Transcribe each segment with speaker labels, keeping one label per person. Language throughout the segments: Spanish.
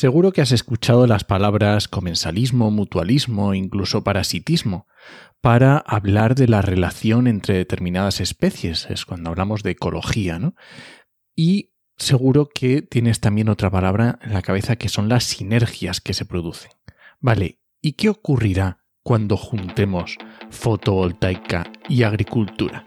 Speaker 1: Seguro que has escuchado las palabras comensalismo, mutualismo, incluso parasitismo, para hablar de la relación entre determinadas especies. Es cuando hablamos de ecología, ¿no? Y seguro que tienes también otra palabra en la cabeza que son las sinergias que se producen. Vale, ¿y qué ocurrirá cuando juntemos fotovoltaica y agricultura?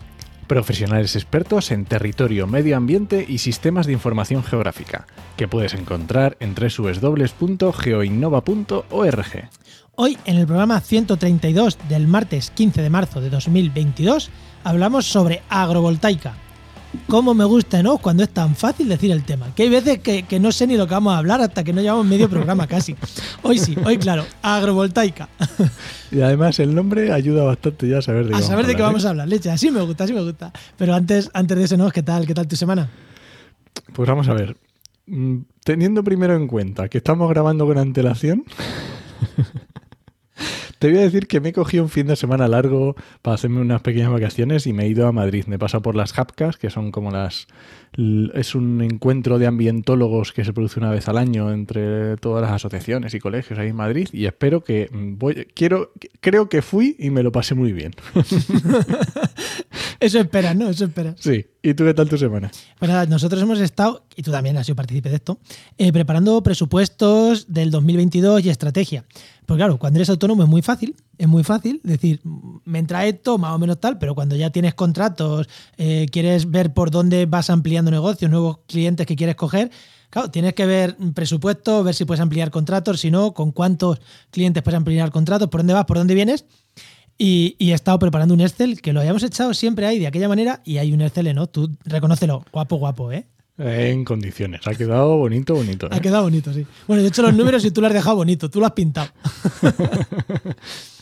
Speaker 1: Profesionales expertos en territorio, medio ambiente y sistemas de información geográfica, que puedes encontrar en www.geoinnova.org.
Speaker 2: Hoy, en el programa 132 del martes 15 de marzo de 2022, hablamos sobre agrovoltaica, cómo me gusta, ¿no? Cuando es tan fácil decir el tema. Que hay veces que, no sé ni lo que vamos a hablar hasta que no llevamos medio programa casi. Hoy sí, hoy claro, agrovoltaica.
Speaker 1: Y además el nombre ayuda bastante ya a saber de
Speaker 2: qué, a saber de qué vamos a hablar. Leche, así me gusta, así me gusta. Pero antes, antes de eso, ¿no? ¿Qué tal? ¿Qué tal tu semana?
Speaker 1: Pues vamos a ver. Mm, teniendo primero en cuenta que estamos grabando con antelación. Te voy a decir que me he cogido un fin de semana largo para hacerme unas pequeñas vacaciones y me he ido a Madrid. Me he pasado por las JAPCAS, que son como las... Es un encuentro de ambientólogos que se produce una vez al año entre todas las asociaciones y colegios ahí en Madrid y espero que... Voy, quiero, creo que fui y me lo pasé muy bien.
Speaker 2: Eso espera, ¿no? Eso espera.
Speaker 1: Sí. ¿Y tú qué tal tu semana?
Speaker 2: Pues nada, nosotros hemos estado, y tú también has sido partícipe de esto, eh, preparando presupuestos del 2022 y estrategia. Pues claro, cuando eres autónomo es muy fácil, es muy fácil decir, me entra esto, más o menos tal, pero cuando ya tienes contratos, eh, quieres ver por dónde vas ampliando negocios, nuevos clientes que quieres coger, claro, tienes que ver presupuestos, ver si puedes ampliar contratos, si no, con cuántos clientes puedes ampliar contratos, por dónde vas, por dónde vienes. Y, he estado preparando un Excel que lo hayamos echado siempre ahí de aquella manera y hay un Excel, ¿no? Tú reconócelo, guapo, guapo, ¿eh?
Speaker 1: En condiciones. Ha quedado bonito, bonito.
Speaker 2: Ha ¿eh? quedado bonito, sí. Bueno, de hecho los números y tú lo has dejado bonito, tú lo has pintado.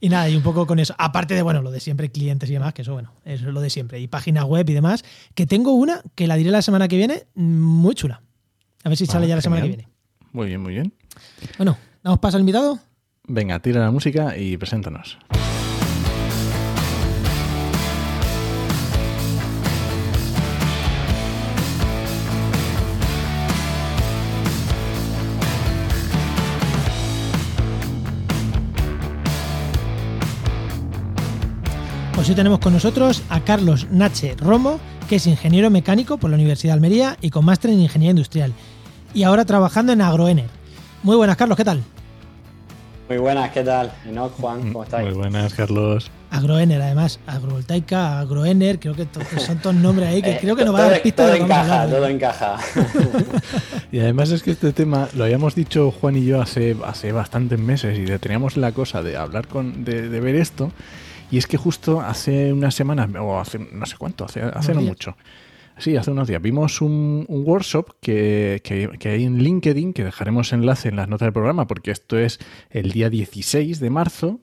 Speaker 2: y nada, y un poco con eso. Aparte de, bueno, lo de siempre, clientes y demás, que eso, bueno, eso es lo de siempre. Y página web y demás. Que tengo una que la diré la semana que viene, muy chula. A ver si sale ya la semana que viene.
Speaker 1: Muy bien, muy bien.
Speaker 2: Bueno, ¿damos paso al invitado?
Speaker 1: Venga, tira la música y preséntanos.
Speaker 2: Pues hoy tenemos con nosotros a Carlos Nache Romo, que es ingeniero mecánico por la Universidad de Almería y con máster en ingeniería industrial. Y ahora trabajando en Agroener. Muy buenas, Carlos, ¿qué tal?
Speaker 3: Muy buenas, ¿qué tal? No, Juan, ¿cómo estáis?
Speaker 1: Muy buenas, Carlos.
Speaker 2: Agroener, además, agrovoltaica, Agroener, creo que son todos nombres ahí que eh, creo que no va a dar pistas
Speaker 3: todo encaja, todo encaja.
Speaker 1: y además es que este tema lo habíamos dicho Juan y yo hace, hace bastantes meses y teníamos la cosa de hablar con, de, de ver esto y es que justo hace unas semanas, o hace no sé cuánto, hace, hace no mucho. Sí, hace unos días vimos un, workshop que, que, hay en LinkedIn, que dejaremos enlace en las notas del programa, porque esto es el día 16 de marzo,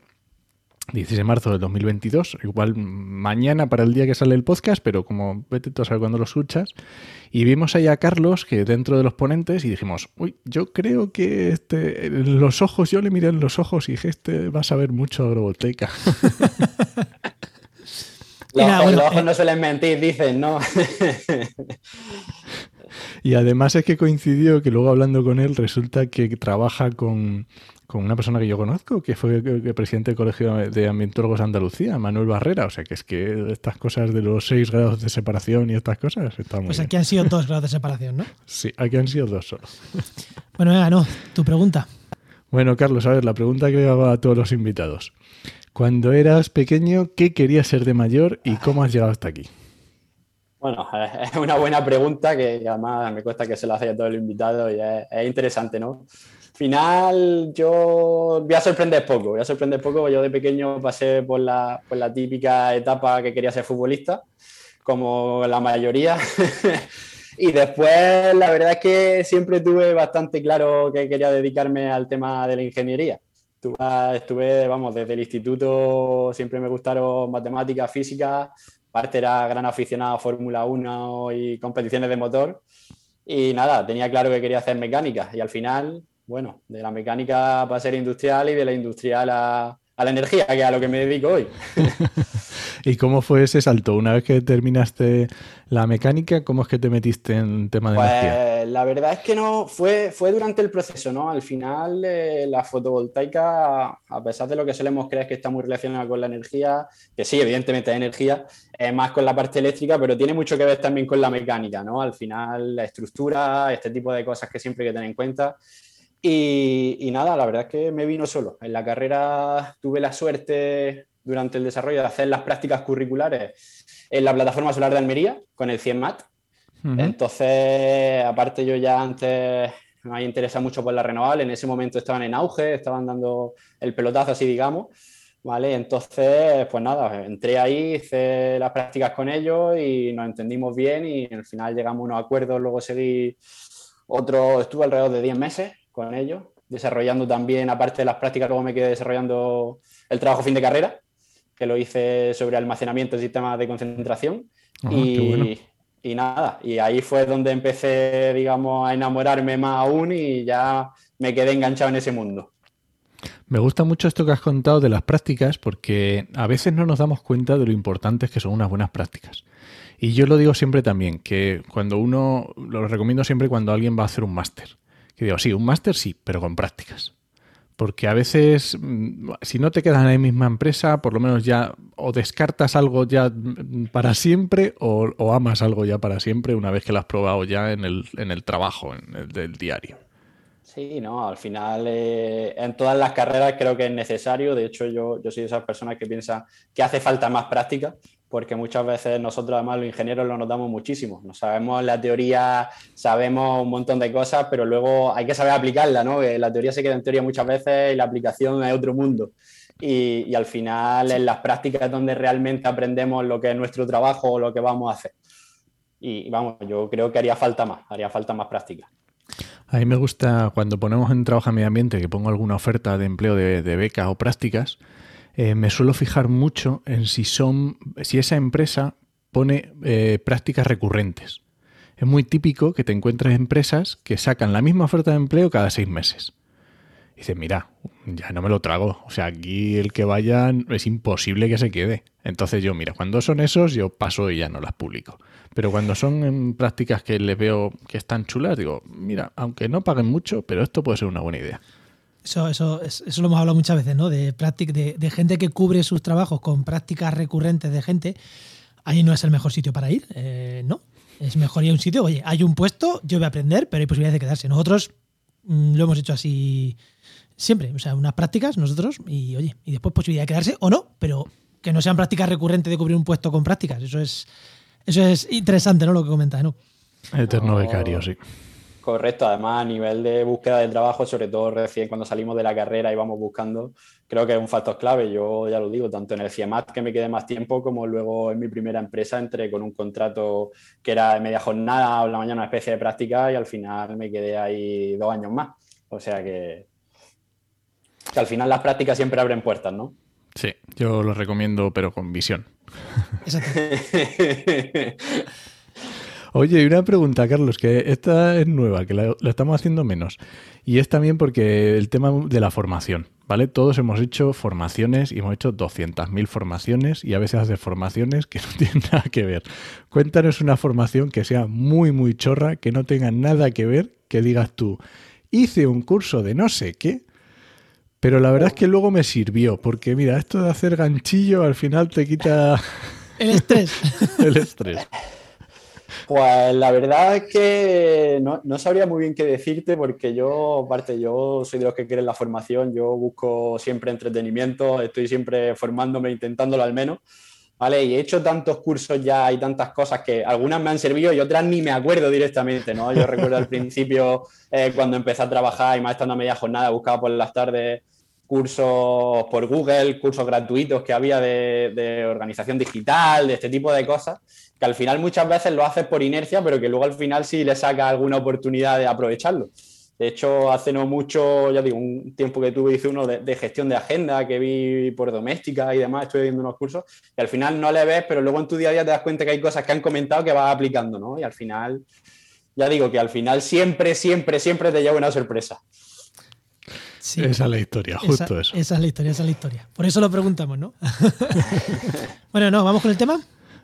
Speaker 1: 16 de marzo del 2022, igual mañana para el día que sale el podcast, pero como vete tú a saber cuándo lo escuchas. Y vimos ahí a Carlos, que dentro de los ponentes, y dijimos, uy, yo creo que este, en los ojos, yo le miré en los ojos y dije, este va a saber mucho agroboteca.
Speaker 3: los, ojos, eh, no suelen mentir, dicen, ¿no?
Speaker 1: y además es que coincidió que luego hablando con él resulta que trabaja con con una persona que yo conozco, que fue el presidente del Colegio de Ambientólogos de Andalucía, Manuel Barrera. O sea, que es que estas cosas de los seis grados de separación y estas cosas están muy
Speaker 2: Pues aquí han sido dos grados de separación, ¿no?
Speaker 1: Sí, aquí han sido dos solo.
Speaker 2: Bueno, venga, no, tu pregunta.
Speaker 1: Bueno, Carlos, a ver, la pregunta que le hago a todos los invitados. Cuando eras pequeño, ¿qué querías ser de mayor y cómo has llegado hasta aquí?
Speaker 3: Bueno, es una buena pregunta que además me cuesta que se la haga a todo el invitado y es interesante, ¿no? Final yo voy a sorprender poco, voy a sorprender poco, yo de pequeño pasé por la, por la típica etapa que quería ser futbolista, como la mayoría, y después la verdad es que siempre tuve bastante claro que quería dedicarme al tema de la ingeniería. Estuve, vamos, desde el instituto siempre me gustaron matemáticas, física, aparte era gran aficionado a Fórmula 1 y competiciones de motor. Y nada, tenía claro que quería hacer mecánica y al final, bueno, de la mecánica para ser industrial y de la industrial a, a la energía, que es a lo que me dedico hoy.
Speaker 1: ¿Y cómo fue ese salto? Una vez que terminaste la mecánica, ¿cómo es que te metiste en tema de
Speaker 3: pues,
Speaker 1: energía?
Speaker 3: La verdad es que no, fue, fue durante el proceso, ¿no? Al final, eh, la fotovoltaica, a pesar de lo que solemos creer que está muy relacionada con la energía, que sí, evidentemente es energía, es más con la parte eléctrica, pero tiene mucho que ver también con la mecánica, ¿no? Al final, la estructura, este tipo de cosas que siempre hay que tener en cuenta. Y, nada, la verdad es que me vino solo. En la carrera tuve la suerte durante el desarrollo de hacer las prácticas curriculares en la plataforma solar de Almería con el 100 MAT. Entonces, aparte yo ya antes me había interesado mucho por la renovable, en ese momento estaban en auge, estaban dando el pelotazo así, digamos. ¿Vale? Entonces, pues nada, entré ahí, hice las prácticas con ellos y nos entendimos bien y al final llegamos a unos acuerdos, luego seguí otro, estuve alrededor de 10 meses con ellos, desarrollando también, aparte de las prácticas, luego me quedé desarrollando el trabajo fin de carrera, que lo hice sobre almacenamiento de sistemas de concentración. Y, y nada, y ahí fue donde empecé, digamos, a enamorarme más aún y ya me quedé enganchado en ese mundo.
Speaker 1: Me gusta mucho esto que has contado de las prácticas porque a veces no nos damos cuenta de lo importantes que son unas buenas prácticas. Y yo lo digo siempre también, que cuando uno, lo recomiendo siempre cuando alguien va a hacer un máster. Que digo, sí, un máster sí, pero con prácticas. Porque a veces, mm, si no te quedas en la misma empresa, por lo menos ya o descartas algo ya mm, para siempre o, amas algo ya para siempre una vez que lo has probado ya en el, en el trabajo, en el del diario.
Speaker 3: Sí, no, al final eh, en todas las carreras creo que es necesario. De hecho, yo, yo soy de esas personas que piensan que hace falta más práctica porque muchas veces nosotros además los ingenieros lo notamos muchísimo. No sabemos la teoría, sabemos un montón de cosas, pero luego hay que saber aplicarla, ¿no? La teoría se queda en teoría muchas veces y la aplicación es otro mundo. Y, al final en las prácticas es donde realmente aprendemos lo que es nuestro trabajo o lo que vamos a hacer. Y vamos, yo creo que haría falta más, haría falta más práctica.
Speaker 1: A mí me gusta cuando ponemos en trabajo a medio ambiente que pongo alguna oferta de empleo de, de becas o prácticas, eh, me suelo fijar mucho en si son, si esa empresa pone eh, prácticas recurrentes. Es muy típico que te encuentres empresas que sacan la misma oferta de empleo cada seis meses. Dices, mira, ya no me lo trago. O sea, aquí el que vaya es imposible que se quede. Entonces yo, mira, cuando son esos, yo paso y ya no las publico. Pero cuando son en prácticas que les veo que están chulas, digo, mira, aunque no paguen mucho, pero esto puede ser una buena idea.
Speaker 2: Eso, eso, eso lo hemos hablado muchas veces, ¿no? De, de, de, gente que cubre sus trabajos con prácticas recurrentes de gente. Ahí no es el mejor sitio para ir, eh, ¿no? Es mejor ir a un sitio, oye, hay un puesto, yo voy a aprender, pero hay posibilidades de quedarse. Nosotros mm, lo hemos hecho así siempre, o sea, unas prácticas nosotros y, oye, y después posibilidad de quedarse o no, pero que no sean prácticas recurrentes de cubrir un puesto con prácticas. Eso es, eso es interesante, ¿no? Lo que comentas, ¿no?
Speaker 1: Eterno becario, sí.
Speaker 3: Correcto, además a nivel de búsqueda de trabajo, sobre todo recién cuando salimos de la carrera y vamos buscando, creo que es un factor clave. Yo ya lo digo, tanto en el CIEMAT que me quedé más tiempo, como luego en mi primera empresa entré con un contrato que era de media jornada o la mañana una especie de práctica y al final me quedé ahí dos años más. O sea que, que al final las prácticas siempre abren puertas, ¿no?
Speaker 1: Sí, yo lo recomiendo, pero con visión. Oye, y una pregunta, Carlos, que esta es nueva, que la, estamos haciendo menos. Y es también porque el tema de la formación, ¿vale? Todos hemos hecho formaciones y hemos hecho 200.000 formaciones y a veces haces formaciones que no tienen nada que ver. Cuéntanos una formación que sea muy, muy chorra, que no tenga nada que ver, que digas tú, hice un curso de no sé qué, pero la verdad es que luego me sirvió, porque mira, esto de hacer ganchillo al final te quita...
Speaker 2: El estrés.
Speaker 1: el estrés.
Speaker 3: Pues la verdad es que no, no, sabría muy bien qué decirte porque yo, aparte, yo soy de los que quieren la formación, yo busco siempre entretenimiento, estoy siempre formándome, intentándolo al menos, ¿vale? Y he hecho tantos cursos ya y tantas cosas que algunas me han servido y otras ni me acuerdo directamente, ¿no? Yo recuerdo al principio eh, cuando empecé a trabajar y más estando a media jornada, buscaba por las tardes cursos por Google, cursos gratuitos que había de, organización digital, de este tipo de cosas, que al final muchas veces lo haces por inercia, pero que luego al final sí le saca alguna oportunidad de aprovecharlo. De hecho, hace no mucho, ya digo, un tiempo que tuve, hice uno de, gestión de agenda que vi por doméstica y demás, estuve viendo unos cursos, y al final no le ves, pero luego en tu día a día te das cuenta que hay cosas que han comentado que vas aplicando, ¿no? Y al final, ya digo que al final siempre, siempre, siempre te lleva una sorpresa.
Speaker 1: Esa es la historia, justo eso.
Speaker 2: Esa es la historia, esa es la historia. Por eso lo preguntamos, ¿no? bueno, no, vamos con el tema.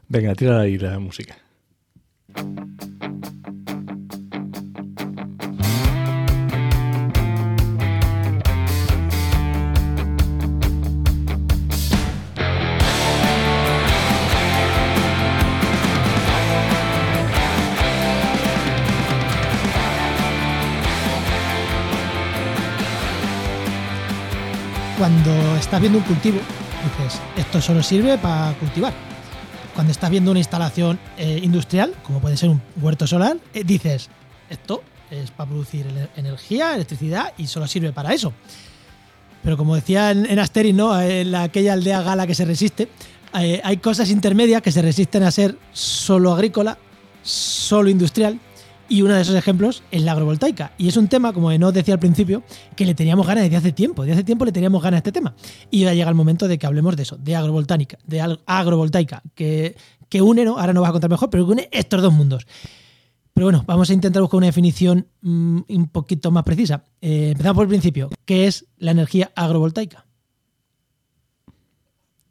Speaker 1: Venga, tira ahí la música.
Speaker 2: cuando estás viendo un cultivo, dices, esto solo sirve para cultivar. Cuando estás viendo una instalación eh, industrial, como puede ser un huerto solar, eh, dices, esto es para producir energía, electricidad y solo sirve para eso. Pero como decía en, Asterix, ¿no? en aquella aldea gala que se resiste, eh, hay cosas intermedias que se resisten a ser solo agrícola, solo industrial y uno de esos ejemplos es la agrovoltaica. Y es un tema, como nos decía al principio, que le teníamos ganas desde hace tiempo. Desde hace tiempo le teníamos ganas a este tema. Y ya llega el momento de que hablemos de eso, de agrovoltaica, de agrovoltaica, que, que une, ¿no? ahora nos vas a contar mejor, pero que une estos dos mundos. Pero bueno, vamos a intentar buscar una definición mm, un poquito más precisa. Eh, empezamos por el principio. ¿Qué es la energía agrovoltaica?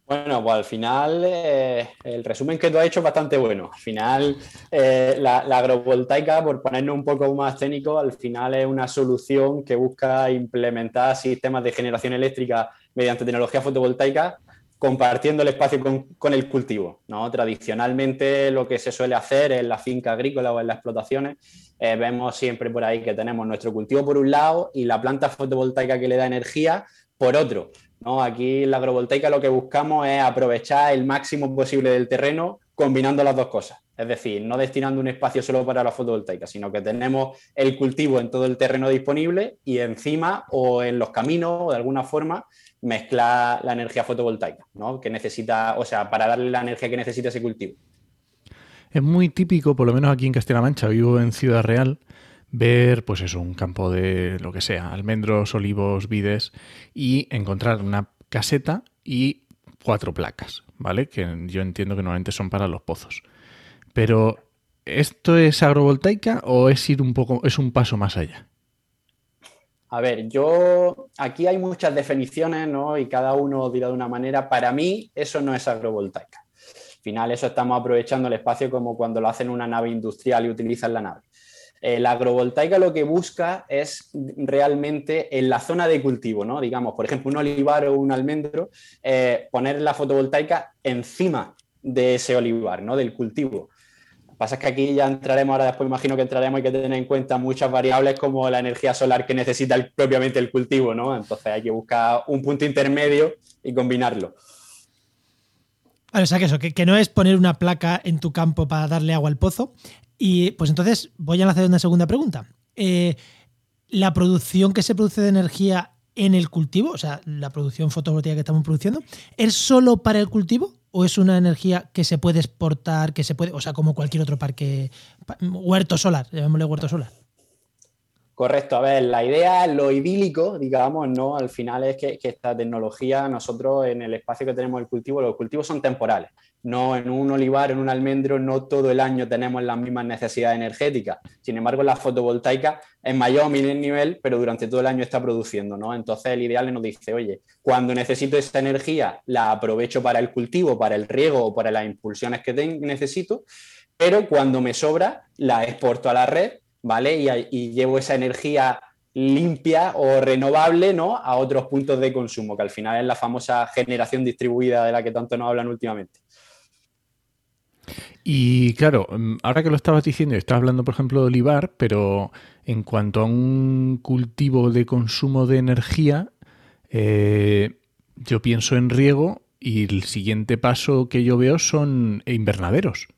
Speaker 3: Bueno, pues al final eh, el resumen que tú has hecho es bastante bueno. Al final eh, la, agrovoltaica, por ponernos un poco más técnico, al final es una solución que busca implementar sistemas de generación eléctrica mediante tecnología fotovoltaica compartiendo el espacio con, el cultivo. ¿no? Tradicionalmente lo que se suele hacer en la finca agrícola o en las explotaciones, eh, vemos siempre por ahí que tenemos nuestro cultivo por un lado y la planta fotovoltaica que le da energía por otro. ¿No? Aquí en la agrovoltaica lo que buscamos es aprovechar el máximo posible del terreno combinando las dos cosas. Es decir, no destinando un espacio solo para la fotovoltaica, sino que tenemos el cultivo en todo el terreno disponible y encima o en los caminos o de alguna forma mezclar la energía fotovoltaica, ¿no? Que necesita, o sea, para darle la energía que necesita ese cultivo.
Speaker 1: Es muy típico, por lo menos aquí en Castilla-La Mancha, vivo en Ciudad Real, ver, pues eso, un campo de lo que sea, almendros, olivos, vides, y encontrar una caseta y cuatro placas, ¿vale? Que yo entiendo que normalmente son para los pozos. Pero, ¿esto es agrovoltaica o es ir un poco, es un paso más allá?
Speaker 3: A ver, yo aquí hay muchas definiciones, ¿no? Y cada uno dirá de una manera. Para mí, eso no es agrovoltaica. Al final, eso estamos aprovechando el espacio como cuando lo hacen una nave industrial y utilizan la nave. Eh, la agrovoltaica lo que busca es realmente en la zona de cultivo, ¿no? Digamos, por ejemplo, un olivar o un almendro, eh, poner la fotovoltaica encima de ese olivar, ¿no? Del cultivo. Pasa es que aquí ya entraremos, ahora después imagino que entraremos, hay que tener en cuenta muchas variables como la energía solar que necesita propiamente el cultivo, ¿no? Entonces hay que buscar un punto intermedio y combinarlo.
Speaker 2: O sea que eso, que, no es poner una placa en tu campo para darle agua al pozo, y pues entonces voy a hacer una segunda pregunta. Eh, la producción que se produce de energía en el cultivo, o sea, la producción fotovoltaica que estamos produciendo, ¿es solo para el cultivo o es una energía que se puede exportar, que se puede, o sea, como cualquier otro parque, huerto solar, llamémosle huerto solar?
Speaker 3: Correcto, a ver, la idea, lo idílico, digamos, ¿no? Al final es que, esta tecnología, nosotros en el espacio que tenemos el cultivo, los cultivos son temporales. No en un olivar, en un almendro, no todo el año tenemos las mismas necesidades energéticas. Sin embargo, la fotovoltaica es mayor o menor nivel, pero durante todo el año está produciendo, ¿no? Entonces el ideal nos dice, oye, cuando necesito esa energía, la aprovecho para el cultivo, para el riego o para las impulsiones que necesito, pero cuando me sobra, la exporto a la red ¿vale? Y, llevo esa energía limpia o renovable ¿no? a otros puntos de consumo, que al final es la famosa generación distribuida de la que tanto nos hablan últimamente.
Speaker 1: Y claro, mm, ahora que lo estabas diciendo, estás hablando, por ejemplo, de olivar, pero en cuanto a un cultivo de consumo de energía, eh, yo pienso en riego y el siguiente paso que yo veo son invernaderos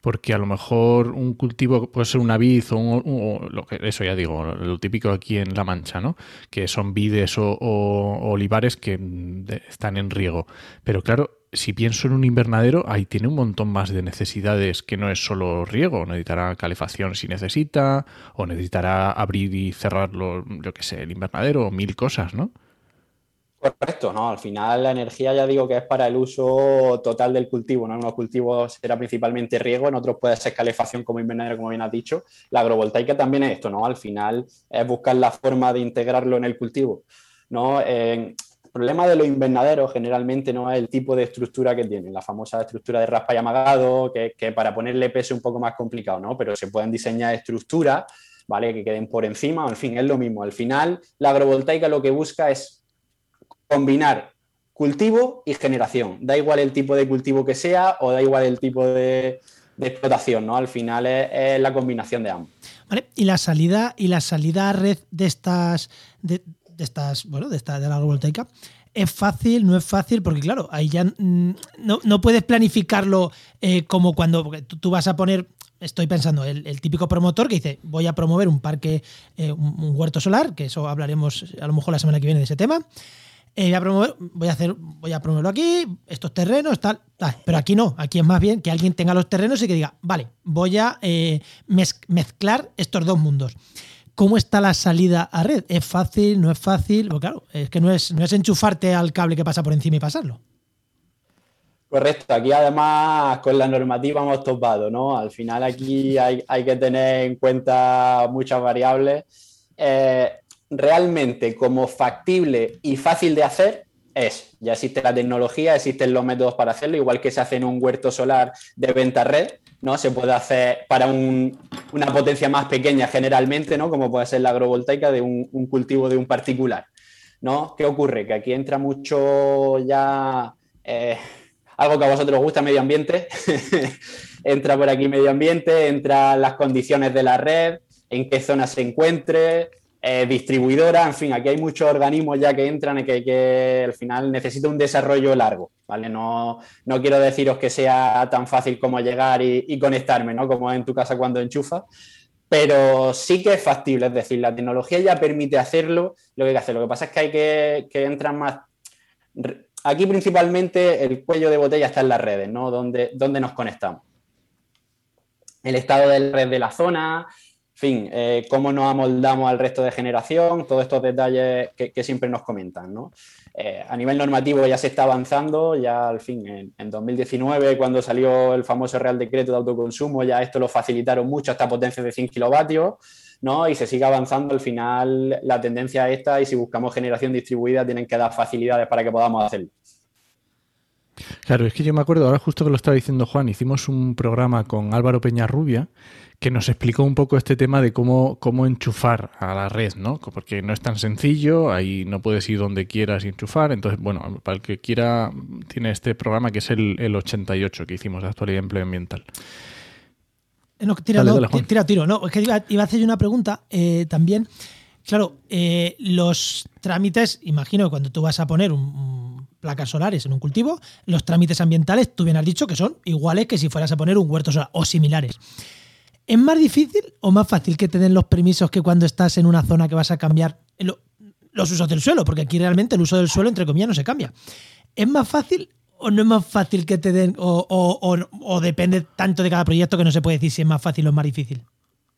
Speaker 1: porque a lo mejor un cultivo puede ser una vid o, lo que eso ya digo, lo típico aquí en La Mancha, ¿no? Que son vides o, olivares que están en riego. Pero claro, si pienso en un invernadero, ahí tiene un montón más de necesidades que no es solo riego. Necesitará calefacción si necesita, o necesitará abrir y cerrarlo, yo qué sé, el invernadero, o mil cosas, ¿no?
Speaker 3: Correcto, ¿no? Al final la energía ya digo que es para el uso total del cultivo, ¿no? En unos cultivos será principalmente riego, en otros puede ser calefacción como invernadero, como bien has dicho. La agrovoltaica también es esto, ¿no? Al final es buscar la forma de integrarlo en el cultivo, ¿no? el problema de los invernaderos generalmente no es el tipo de estructura que tienen, la famosa estructura de raspa y amagado, que, que para ponerle peso es un poco más complicado, ¿no? Pero se pueden diseñar estructuras, ¿vale? Que queden por encima, en fin, es lo mismo. Al final, la agrovoltaica lo que busca es combinar cultivo y generación. Da igual el tipo de cultivo que sea o da igual el tipo de, explotación, ¿no? Al final es, la combinación de ambos.
Speaker 2: Vale, y la salida, y la salida a red de estas, de, estas, bueno, de esta de la agrovoltaica. ¿Es fácil? ¿No es fácil? Porque claro, ahí ya mm, no, puedes planificarlo eh, como cuando tú, vas a poner, estoy pensando, el, típico promotor que dice, voy a promover un parque, eh, un, huerto solar, que eso hablaremos a lo mejor la semana que viene de ese tema. Eh, voy, a promover, voy a promoverlo aquí, estos terrenos, tal, tal, Pero aquí no, aquí es más bien que alguien tenga los terrenos y que diga, vale, voy a eh, mezclar estos dos mundos. ¿Cómo está la salida a red? ¿Es fácil? ¿No es fácil? Pues claro, es que no es, no es enchufarte al cable que pasa por encima y pasarlo.
Speaker 3: Correcto, aquí además con la normativa hemos topado, ¿no? Al final aquí hay, hay que tener en cuenta muchas variables. Eh, realmente como factible y fácil de hacer es, ya existe la tecnología, existen los métodos para hacerlo, igual que se hace en un huerto solar de venta red, ¿no? Se puede hacer para una potencia más pequeña generalmente, ¿no? Como puede ser la agrovoltaica de un, cultivo de un particular, ¿no? ¿Qué ocurre? Que aquí entra mucho ya eh, algo que a vosotros os gusta, medio ambiente, entra por aquí medio ambiente, entra las condiciones de la red, en qué zona se encuentre, eh, distribuidora, en fin, aquí hay muchos organismos ya que entran y que, que al final necesita un desarrollo largo, ¿vale? No, no, quiero deciros que sea tan fácil como llegar y, conectarme, ¿no? Como en tu casa cuando enchufas, pero sí que es factible, es decir, la tecnología ya permite hacerlo, lo que hay que hacer. Lo que pasa es que hay que, que entran más... Aquí principalmente el cuello de botella está en las redes, ¿no? Donde nos conectamos. El estado de la red de la zona, fin, eh, cómo nos amoldamos al resto de generación, todos estos detalles que, siempre nos comentan. ¿no? Eh, a nivel normativo ya se está avanzando, ya al fin, en, 2019, cuando salió el famoso Real Decreto de Autoconsumo, ya esto lo facilitaron mucho hasta potencias de 100 kilovatios. ¿no? Y se sigue avanzando, al final la tendencia es esta y si buscamos generación distribuida tienen que dar facilidades para que podamos hacerlo.
Speaker 1: Claro, es que yo me acuerdo, ahora justo que lo estaba diciendo Juan, hicimos un programa con Álvaro Peñarrubia que nos explicó un poco este tema de cómo, cómo enchufar a la red, ¿no? Porque no es tan sencillo, ahí no puedes ir donde quieras y enchufar. Entonces, bueno, para el que quiera, tiene este programa que es el, 88 que hicimos de actualidad y empleo ambiental.
Speaker 2: Eh, no, tira, tira, tiro. No, es que iba, a hacer una pregunta eh, también. Claro, eh, los trámites, imagino que cuando tú vas a poner un, placas solares en un cultivo, los trámites ambientales, tú bien has dicho que son iguales que si fueras a poner un huerto solar o similares. ¿Es más difícil o más fácil que te den los permisos que cuando estás en una zona que vas a cambiar los usos del suelo? Porque aquí realmente el uso del suelo, entre comillas, no se cambia. ¿Es más fácil o no es más fácil que te den, o, depende tanto de cada proyecto que no se puede decir si es más fácil o más difícil?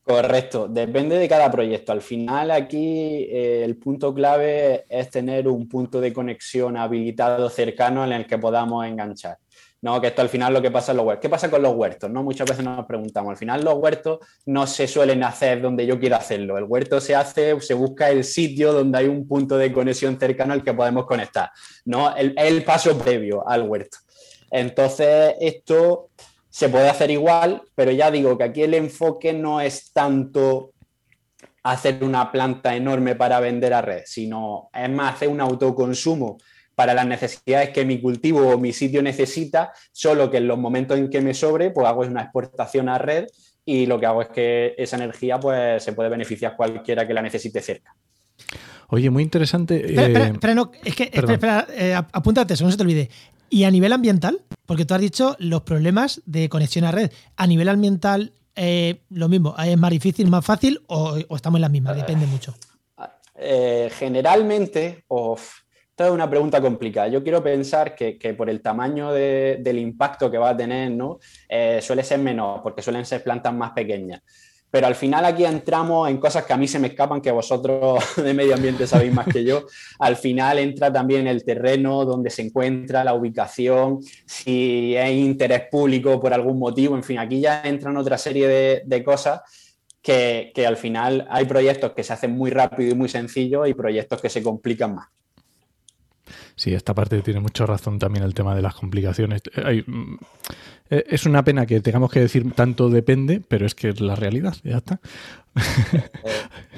Speaker 3: Correcto, depende de cada proyecto. Al final aquí eh, el punto clave es tener un punto de conexión habilitado cercano en el que podamos enganchar. No, que esto al final lo que pasa en los huertos. ¿Qué pasa con los huertos? No? Muchas veces nos preguntamos. Al final los huertos no se suelen hacer donde yo quiero hacerlo. El huerto se hace, se busca el sitio donde hay un punto de conexión cercano al que podemos conectar. ¿no? El, el paso previo al huerto. Entonces, esto se puede hacer igual, pero ya digo que aquí el enfoque no es tanto hacer una planta enorme para vender a red, sino es más hacer un autoconsumo para las necesidades que mi cultivo o mi sitio necesita, solo que en los momentos en que me sobre, pues hago una exportación a red y lo que hago es que esa energía pues se puede beneficiar cualquiera que la necesite cerca.
Speaker 1: Oye, muy interesante.
Speaker 2: Espera, espera, eh, es que espera, eh, apúntate, eso no se te olvide. Y a nivel ambiental, porque tú has dicho los problemas de conexión a red. A nivel ambiental, eh, lo mismo, ¿es más difícil, más fácil o, estamos en las mismas? Depende mucho.
Speaker 3: generalmente, Es una pregunta complicada. Yo quiero pensar que, por el tamaño del impacto que va a tener, ¿no? Eh, suele ser menor, porque suelen ser plantas más pequeñas. Pero al final aquí entramos en cosas que a mí se me escapan, que vosotros de medio ambiente sabéis más que yo. Al final entra también el terreno donde se encuentra, la ubicación, si hay interés público por algún motivo, en fin, aquí ya entran otra serie de, cosas que, que, al final hay proyectos que se hacen muy rápido y muy sencillo y proyectos que se complican más.
Speaker 1: Sí, esta parte tiene mucha razón también el tema de las complicaciones. Mm, eh, es una pena que tengamos que decir tanto depende, pero es que es la realidad, ya está.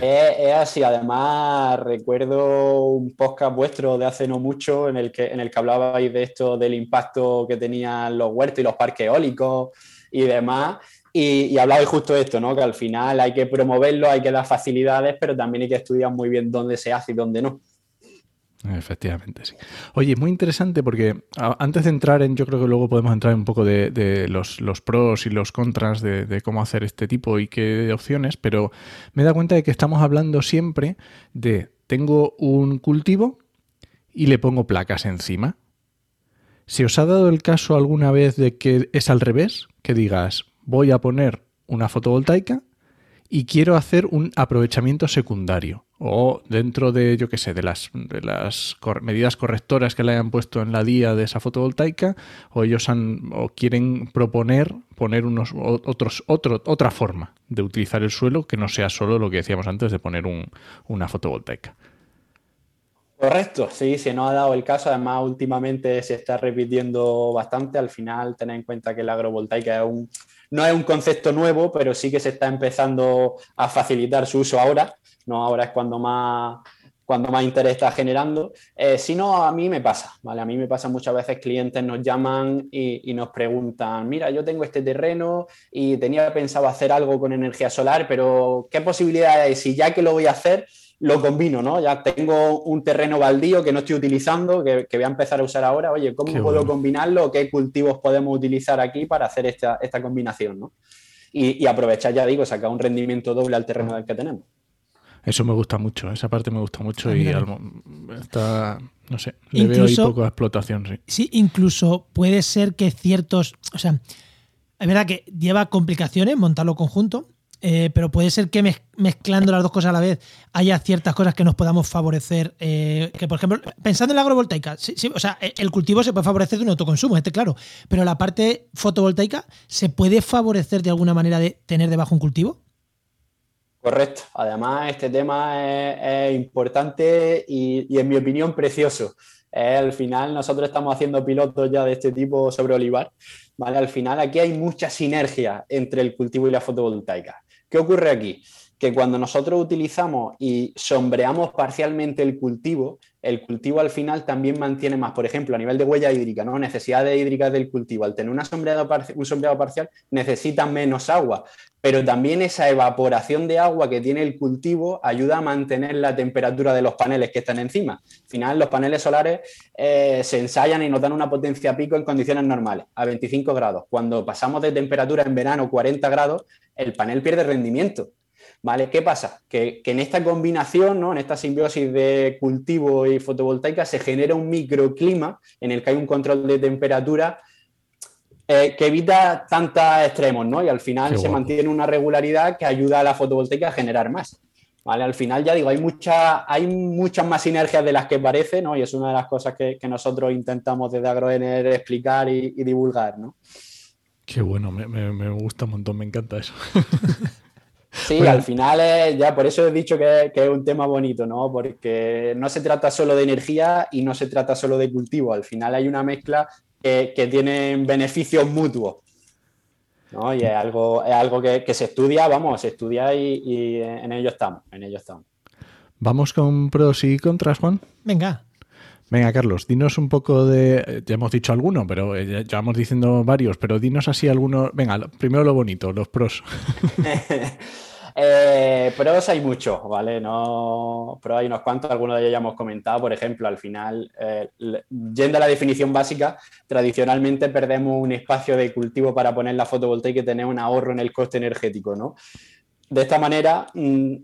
Speaker 3: Eh, es, así, además recuerdo un podcast vuestro de hace no mucho en el que, en el que hablabais de esto, del impacto que tenían los huertos y los parques eólicos y demás. Y, y, hablabais justo de esto, ¿no? Que al final hay que promoverlo, hay que dar facilidades, pero también hay que estudiar muy bien dónde se hace y dónde no.
Speaker 1: Efectivamente, sí. Oye, muy interesante porque antes de entrar en, yo creo que luego podemos entrar en un poco de, los, pros y los contras de, cómo hacer este tipo y qué opciones, pero me da cuenta de que estamos hablando siempre de tengo un cultivo y le pongo placas encima. ¿Se os ha dado el caso alguna vez de que es al revés? Que digas, voy a poner una fotovoltaica y quiero hacer un aprovechamiento secundario o dentro de, yo qué sé, de las, de las medidas correctoras que le hayan puesto en la día de esa fotovoltaica, o ellos han, o quieren proponer poner unos otros, otro, otra forma de utilizar el suelo que no sea solo lo que decíamos antes de poner una fotovoltaica.
Speaker 3: Correcto, sí, se nos ha dado el caso. Además, últimamente se está repitiendo bastante. Al final, tener en cuenta que la agrovoltaica es un, no es un concepto nuevo, pero sí que se está empezando a facilitar su uso ahora. ¿No? Ahora es cuando más, cuando más interés está generando. Eh, si no, a mí me pasa, ¿vale? A mí me pasa muchas veces clientes nos llaman y, nos preguntan, mira, yo tengo este terreno y tenía pensado hacer algo con energía solar, pero ¿qué posibilidades hay? Si ya que lo voy a hacer, lo combino, ¿no? Ya tengo un terreno baldío que no estoy utilizando, que, voy a empezar a usar ahora. Oye, ¿cómo puedo combinarlo? ¿Qué cultivos podemos utilizar aquí para hacer esta, combinación, ¿no? Y, y aprovechar, ya digo, sacar un rendimiento doble al terreno del que tenemos.
Speaker 1: Eso me gusta mucho, esa parte me gusta mucho y está, no sé, le veo ahí poco explotación, sí.
Speaker 2: Sí, incluso puede ser que ciertos, o sea, es verdad que lleva complicaciones montarlo conjunto, eh, pero puede ser que mezclando las dos cosas a la vez haya ciertas cosas que nos podamos favorecer. Eh, que, por ejemplo, pensando en la agrovoltaica, o sea, el cultivo se puede favorecer de un autoconsumo, este claro, pero la parte fotovoltaica, ¿se puede favorecer de alguna manera de tener debajo un cultivo?
Speaker 3: Correcto. Además, este tema es, importante y, en mi opinión, precioso. al final, nosotros estamos haciendo pilotos ya de este tipo sobre olivar. ¿vale? Al final, aquí hay mucha sinergia entre el cultivo y la fotovoltaica. ¿Qué ocurre aquí? que cuando nosotros utilizamos y sombreamos parcialmente el cultivo, el cultivo al final también mantiene más, por ejemplo, a nivel de huella hídrica, ¿no? necesidades hídricas del cultivo. Al tener sombreado un sombreado parcial necesita menos agua, pero también esa evaporación de agua que tiene el cultivo ayuda a mantener la temperatura de los paneles que están encima. Al final, los paneles solares eh, se ensayan y nos dan una potencia pico en condiciones normales, a 25 grados. Cuando pasamos de temperatura en verano 40 grados, el panel pierde rendimiento. ¿Vale? ¿Qué pasa? Que, en esta combinación, ¿no? en esta simbiosis de cultivo y fotovoltaica, se genera un microclima en el que hay un control de temperatura eh, que evita tantos extremos, ¿no? Y al final se mantiene una regularidad que ayuda a la fotovoltaica a generar más. ¿Vale? Al final, ya digo, hay, mucha, hay muchas más sinergias de las que parece, ¿no? Y es una de las cosas que, nosotros intentamos desde AgroEner explicar y, divulgar, ¿no?
Speaker 1: Qué bueno, me, me gusta un montón, me encanta eso.
Speaker 3: Sí, al final es, ya por eso he dicho que, es un tema bonito, ¿no? Porque no se trata solo de energía y no se trata solo de cultivo. Al final hay una mezcla que, tiene beneficios mutuos. ¿no? Y es algo, es algo que, se estudia, vamos, se estudia y, en ello estamos, en ello estamos.
Speaker 1: Vamos con pros y contras, Juan.
Speaker 2: Venga.
Speaker 1: Venga, Carlos, dinos un poco de. Ya hemos dicho alguno, pero ya vamos diciendo varios, pero dinos así algunos. Venga, primero lo bonito, los pros.
Speaker 3: eh, pros hay muchos, ¿vale? No, pero hay unos cuantos, algunos de ellos ya hemos comentado. Por ejemplo, al final, eh, yendo a la definición básica, tradicionalmente perdemos un espacio de cultivo para poner la fotovoltaica y tener un ahorro en el coste energético, ¿no? De esta manera, mm,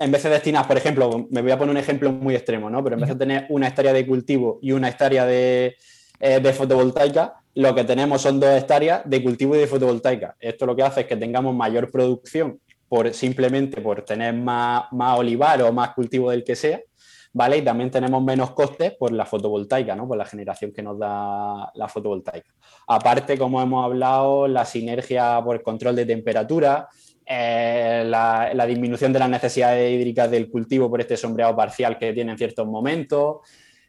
Speaker 3: en vez de destinar, por ejemplo, me voy a poner un ejemplo muy extremo, ¿no? Pero en vez de tener una hectárea de cultivo y una hectárea de, eh, de fotovoltaica, lo que tenemos son dos hectáreas de cultivo y de fotovoltaica. Esto lo que hace es que tengamos mayor producción por simplemente por tener más, más olivar o más cultivo del que sea, ¿vale? Y también tenemos menos costes por la fotovoltaica, ¿no? Por la generación que nos da la fotovoltaica. Aparte, como hemos hablado, la sinergia por control de temperatura, eh, la, disminución de las necesidades hídricas del cultivo por este sombreado parcial que tiene en ciertos momentos.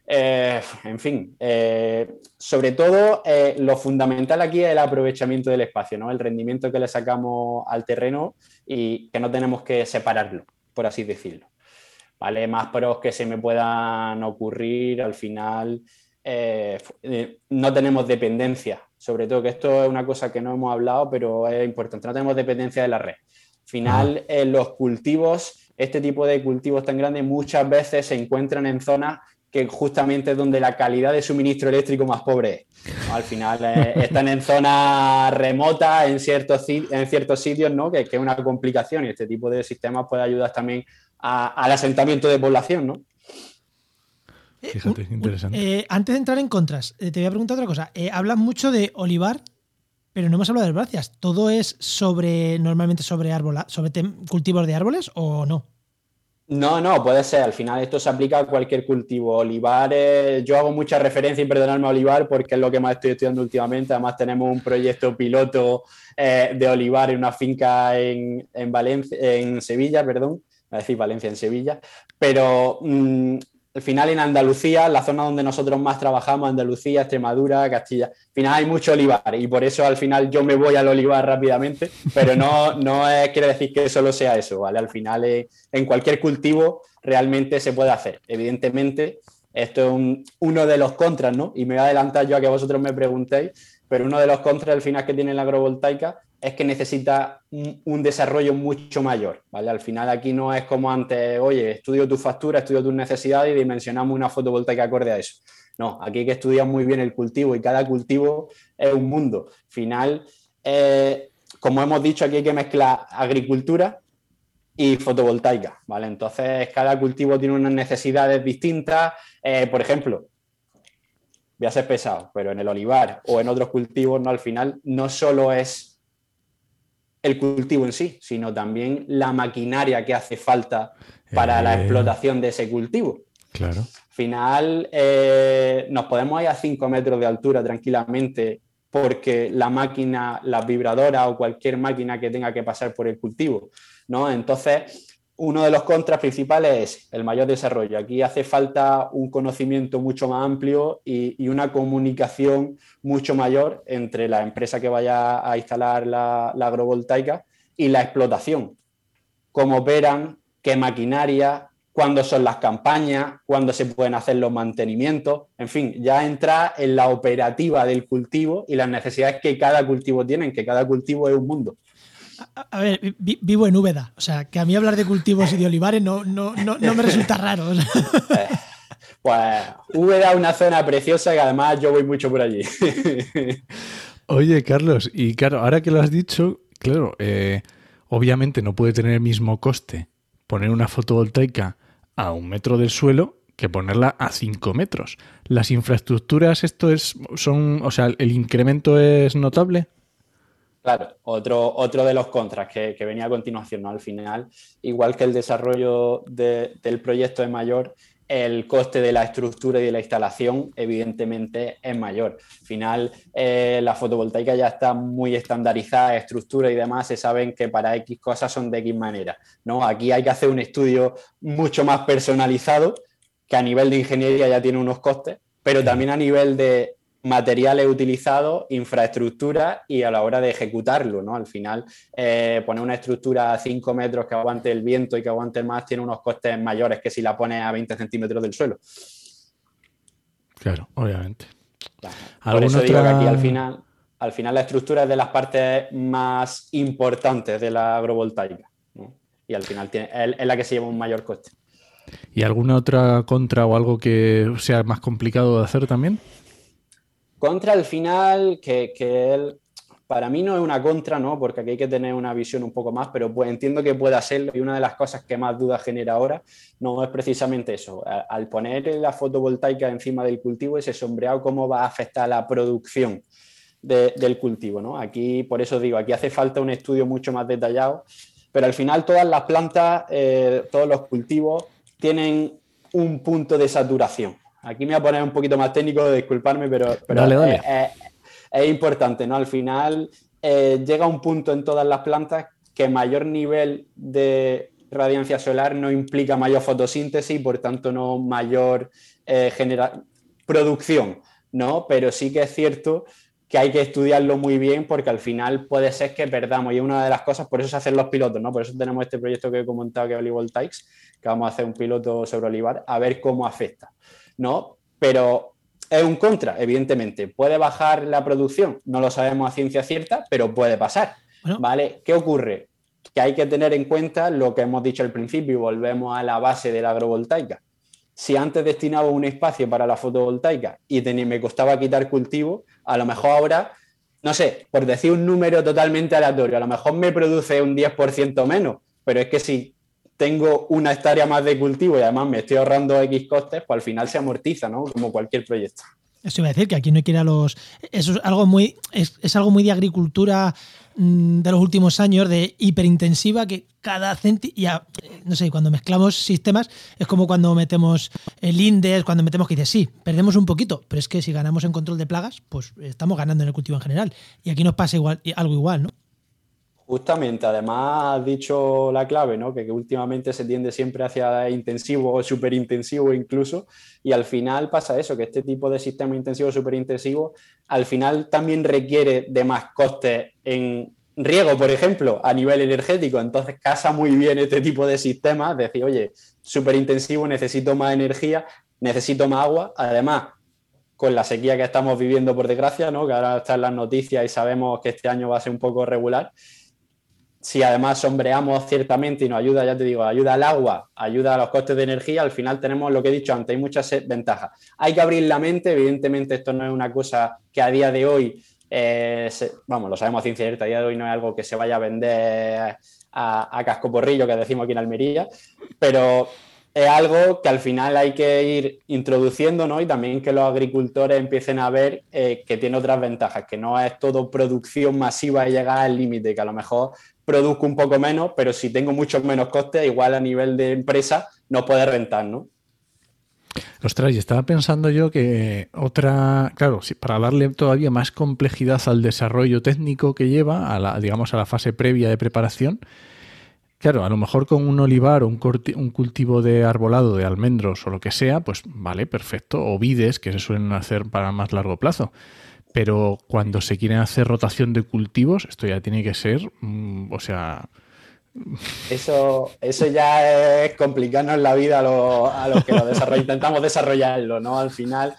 Speaker 3: Eh, en fin, eh, sobre todo lo fundamental aquí es el aprovechamiento del espacio, ¿no? el rendimiento que le sacamos al terreno y que no tenemos que separarlo, por así decirlo. ¿Vale? Más pros que se me puedan ocurrir, al final no tenemos dependencia, sobre todo que esto es una cosa que no hemos hablado, pero es importante, no tenemos dependencia de la red final, en los cultivos, este tipo de cultivos tan grandes muchas veces se encuentran en zonas que justamente es donde la calidad de suministro eléctrico más pobre es. Al final eh, están en zonas remotas, en ciertos, en ciertos sitios, ¿no? que, es una complicación y este tipo de sistemas puede ayudar también al asentamiento de población. ¿no?
Speaker 1: Fíjate, interesante.
Speaker 2: Eh, antes de entrar en contras, eh, te voy a preguntar otra cosa. hablas mucho de olivar pero no hemos hablado de herbáceas. ¿Todo es sobre, normalmente sobre, árboles, sobre cultivos de árboles o no?
Speaker 3: No, no, puede ser. Al final esto se aplica a cualquier cultivo. Olivares, yo hago mucha referencia y perdonarme a olivar porque es lo que más estoy estudiando últimamente. Además tenemos un proyecto piloto eh, de olivar en una finca en, Valencia, en Sevilla, perdón. a decir Valencia en Sevilla. Pero mm, al final en Andalucía, la zona donde nosotros más trabajamos, Andalucía, Extremadura, Castilla, al final hay mucho olivar y por eso al final yo me voy al olivar rápidamente, pero no, no quiere decir que solo sea eso, ¿vale? Al final eh, en cualquier cultivo realmente se puede hacer. Evidentemente, esto es uno de los contras, ¿no? Y me voy a adelantar yo a que vosotros me preguntéis, pero uno de los contras al final que tiene la agrovoltaica es que necesita un, desarrollo mucho mayor, ¿vale? Al final aquí no es como antes, oye, estudio tu factura, estudio tus necesidades y dimensionamos una fotovoltaica acorde a eso. No, aquí hay que estudiar muy bien el cultivo y cada cultivo es un mundo. Al final, eh, como hemos dicho, aquí hay que mezclar agricultura y fotovoltaica, ¿vale? Entonces, cada cultivo tiene unas necesidades distintas. Eh, por ejemplo, voy a ser pesado, pero en el olivar o en otros cultivos, no, al final no solo es el cultivo en sí, sino también la maquinaria que hace falta para la eh. explotación de ese cultivo.
Speaker 1: Claro.
Speaker 3: Al final, eh, nos podemos ir a 5 metros de altura tranquilamente porque la máquina, la vibradora o cualquier máquina que tenga que pasar por el cultivo, ¿no? Entonces, uno de los contras principales es el mayor desarrollo. Aquí hace falta un conocimiento mucho más amplio y, una comunicación mucho mayor entre la empresa que vaya a instalar la, agrovoltaica y la explotación. Cómo operan, qué maquinaria, cuándo son las campañas, cuándo se pueden hacer los mantenimientos, en fin, ya entra en la operativa del cultivo y las necesidades que cada cultivo tiene, que cada cultivo es un mundo.
Speaker 2: A, ver, vivo en Úbeda. O sea, que a mí hablar de cultivos y de olivares no, no, me resulta raro.
Speaker 3: Pues Úbeda es una zona preciosa y además yo voy mucho por allí.
Speaker 1: Oye, Carlos, y claro, ahora que lo has dicho, claro, eh, obviamente no puede tener el mismo coste poner una fotovoltaica a un metro del suelo que ponerla a cinco metros. Las infraestructuras, esto es, son, o sea, el incremento es notable.
Speaker 3: Claro, otro, otro de los contras que, venía a continuación, ¿no? Al final, igual que el desarrollo del proyecto es mayor, el coste de la estructura y de la instalación, evidentemente, es mayor. Al final, eh, la fotovoltaica ya está muy estandarizada, estructura y demás, se saben que para X cosas son de X manera. ¿no? Aquí hay que hacer un estudio mucho más personalizado, que a nivel de ingeniería ya tiene unos costes, pero también a nivel de materiales utilizados, infraestructura y a la hora de ejecutarlo, ¿no? Al final, eh, poner una estructura a 5 metros que aguante el viento y que aguante más tiene unos costes mayores que si la pones a 20 centímetros del suelo.
Speaker 1: Claro, obviamente.
Speaker 3: Por eso digo que aquí al final, al final la estructura es de las partes más importantes de la agrovoltaica. Y al final tiene, es la que se lleva un mayor coste.
Speaker 1: ¿Y alguna otra contra o algo que sea más complicado de hacer también?
Speaker 3: Contra el final, que, él, para mí no es una contra, ¿no? Porque aquí hay que tener una visión un poco más, pero pues entiendo que pueda serlo y una de las cosas que más dudas genera ahora no es precisamente eso. Al poner la fotovoltaica encima del cultivo, ese sombreado, ¿cómo va a afectar la producción del cultivo, ¿no? Aquí, por eso digo, aquí hace falta un estudio mucho más detallado, pero al final todas las plantas, eh, todos los cultivos tienen un punto de saturación. Aquí me voy a poner un poquito más técnico, disculparme, pero, pero es importante, ¿no? Al final eh, llega un punto en todas las plantas que mayor nivel de radiancia solar no implica mayor fotosíntesis y por tanto no mayor eh, producción, ¿no? Pero sí que es cierto que hay que estudiarlo muy bien porque al final puede ser que perdamos y es una de las cosas, por eso se hacen los pilotos, ¿no? Por eso tenemos este proyecto que he comentado que es Olivoltaics, que vamos a hacer un piloto sobre olivar a ver cómo afecta, ¿no? Pero es un contra, evidentemente. ¿Puede bajar la producción? No lo sabemos a ciencia cierta, pero puede pasar. ¿Vale? ¿Qué ocurre? Que hay que tener en cuenta lo que hemos dicho al principio y volvemos a la base de la agrovoltaica. Si antes destinaba un espacio para la fotovoltaica y me costaba quitar cultivo, a lo mejor ahora, no sé, por decir un número totalmente aleatorio, a lo mejor me produce un 10% menos, pero es que si tengo una hectárea más de cultivo y además me estoy ahorrando X costes, pues al final se amortiza, ¿no? Como cualquier proyecto.
Speaker 2: Eso iba a decir, que aquí no hay que ir a los. Eso es algo muy, es, algo muy de agricultura mm, de los últimos años, de hiperintensiva, que cada céntimo. Ya, no sé, cuando mezclamos sistemas, es como cuando metemos el INDES, cuando metemos que dice, sí, perdemos un poquito, pero es que si ganamos en control de plagas, pues estamos ganando en el cultivo en general. Y aquí nos pasa igual, algo igual, ¿no?
Speaker 3: Justamente, además has dicho la clave, ¿no? que, últimamente se tiende siempre hacia intensivo o superintensivo incluso, y al final pasa eso, que este tipo de sistema intensivo o superintensivo al final también requiere de más costes en riego, por ejemplo, a nivel energético, entonces casa muy bien este tipo de sistemas, decir, oye, superintensivo, necesito más energía, necesito más agua, además con la sequía que estamos viviendo por desgracia, ¿no? que ahora está en las noticias y sabemos que este año va a ser un poco regular, si además sombreamos ciertamente y nos ayuda, ya te digo, ayuda al agua, ayuda a los costes de energía, al final tenemos lo que he dicho antes, hay muchas ventajas. Hay que abrir la mente, evidentemente esto no es una cosa que a día de hoy, eh, vamos, lo sabemos a ciencia cierta, a día de hoy no es algo que se vaya a vender a, a casco porrillo, que decimos aquí en Almería, pero es algo que al final hay que ir introduciendo, ¿no? Y también que los agricultores empiecen a ver eh, que tiene otras ventajas, que no es todo producción masiva y llegar al límite, que a lo mejor produzco un poco menos, pero si tengo muchos menos costes, igual a nivel de empresa no puede rentar, ¿no?
Speaker 1: Ostras, y estaba pensando yo que otra, claro, para darle todavía más complejidad al desarrollo técnico que lleva, a la, digamos, a la fase previa de preparación, Claro, a lo mejor con un olivar o un, un, cultivo de arbolado de almendros o lo que sea, pues vale, perfecto. O vides, que se suelen hacer para más largo plazo. Pero cuando se quieren hacer rotación de cultivos, esto ya tiene que ser, mm, o sea...
Speaker 3: Eso, eso ya es complicarnos la vida a los que lo desarrollamos, intentamos desarrollarlo, ¿no? Al final,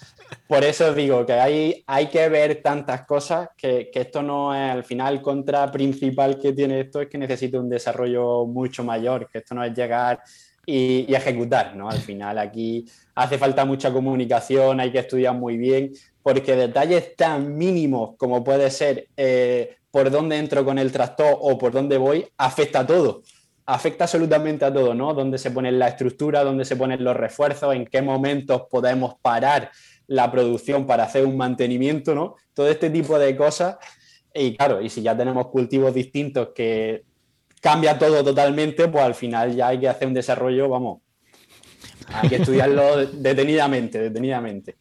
Speaker 3: por eso digo que hay, hay que ver tantas cosas que, esto no es al final contra principal que tiene esto es que necesita un desarrollo mucho mayor, que esto no es llegar y, ejecutar, ¿no? Al final aquí hace falta mucha comunicación, hay que estudiar muy bien, porque detalles tan mínimos como puede ser eh, por dónde entro con el tractor o por dónde voy, afecta a todo. Afecta absolutamente a todo, ¿no? Dónde se pone la estructura, dónde se ponen los refuerzos, en qué momentos podemos parar la producción para hacer un mantenimiento, ¿no? Todo este tipo de cosas. Y claro, y si ya tenemos cultivos distintos que cambia todo totalmente, pues al final ya hay que hacer un desarrollo, vamos, hay que estudiarlo detenidamente, detenidamente.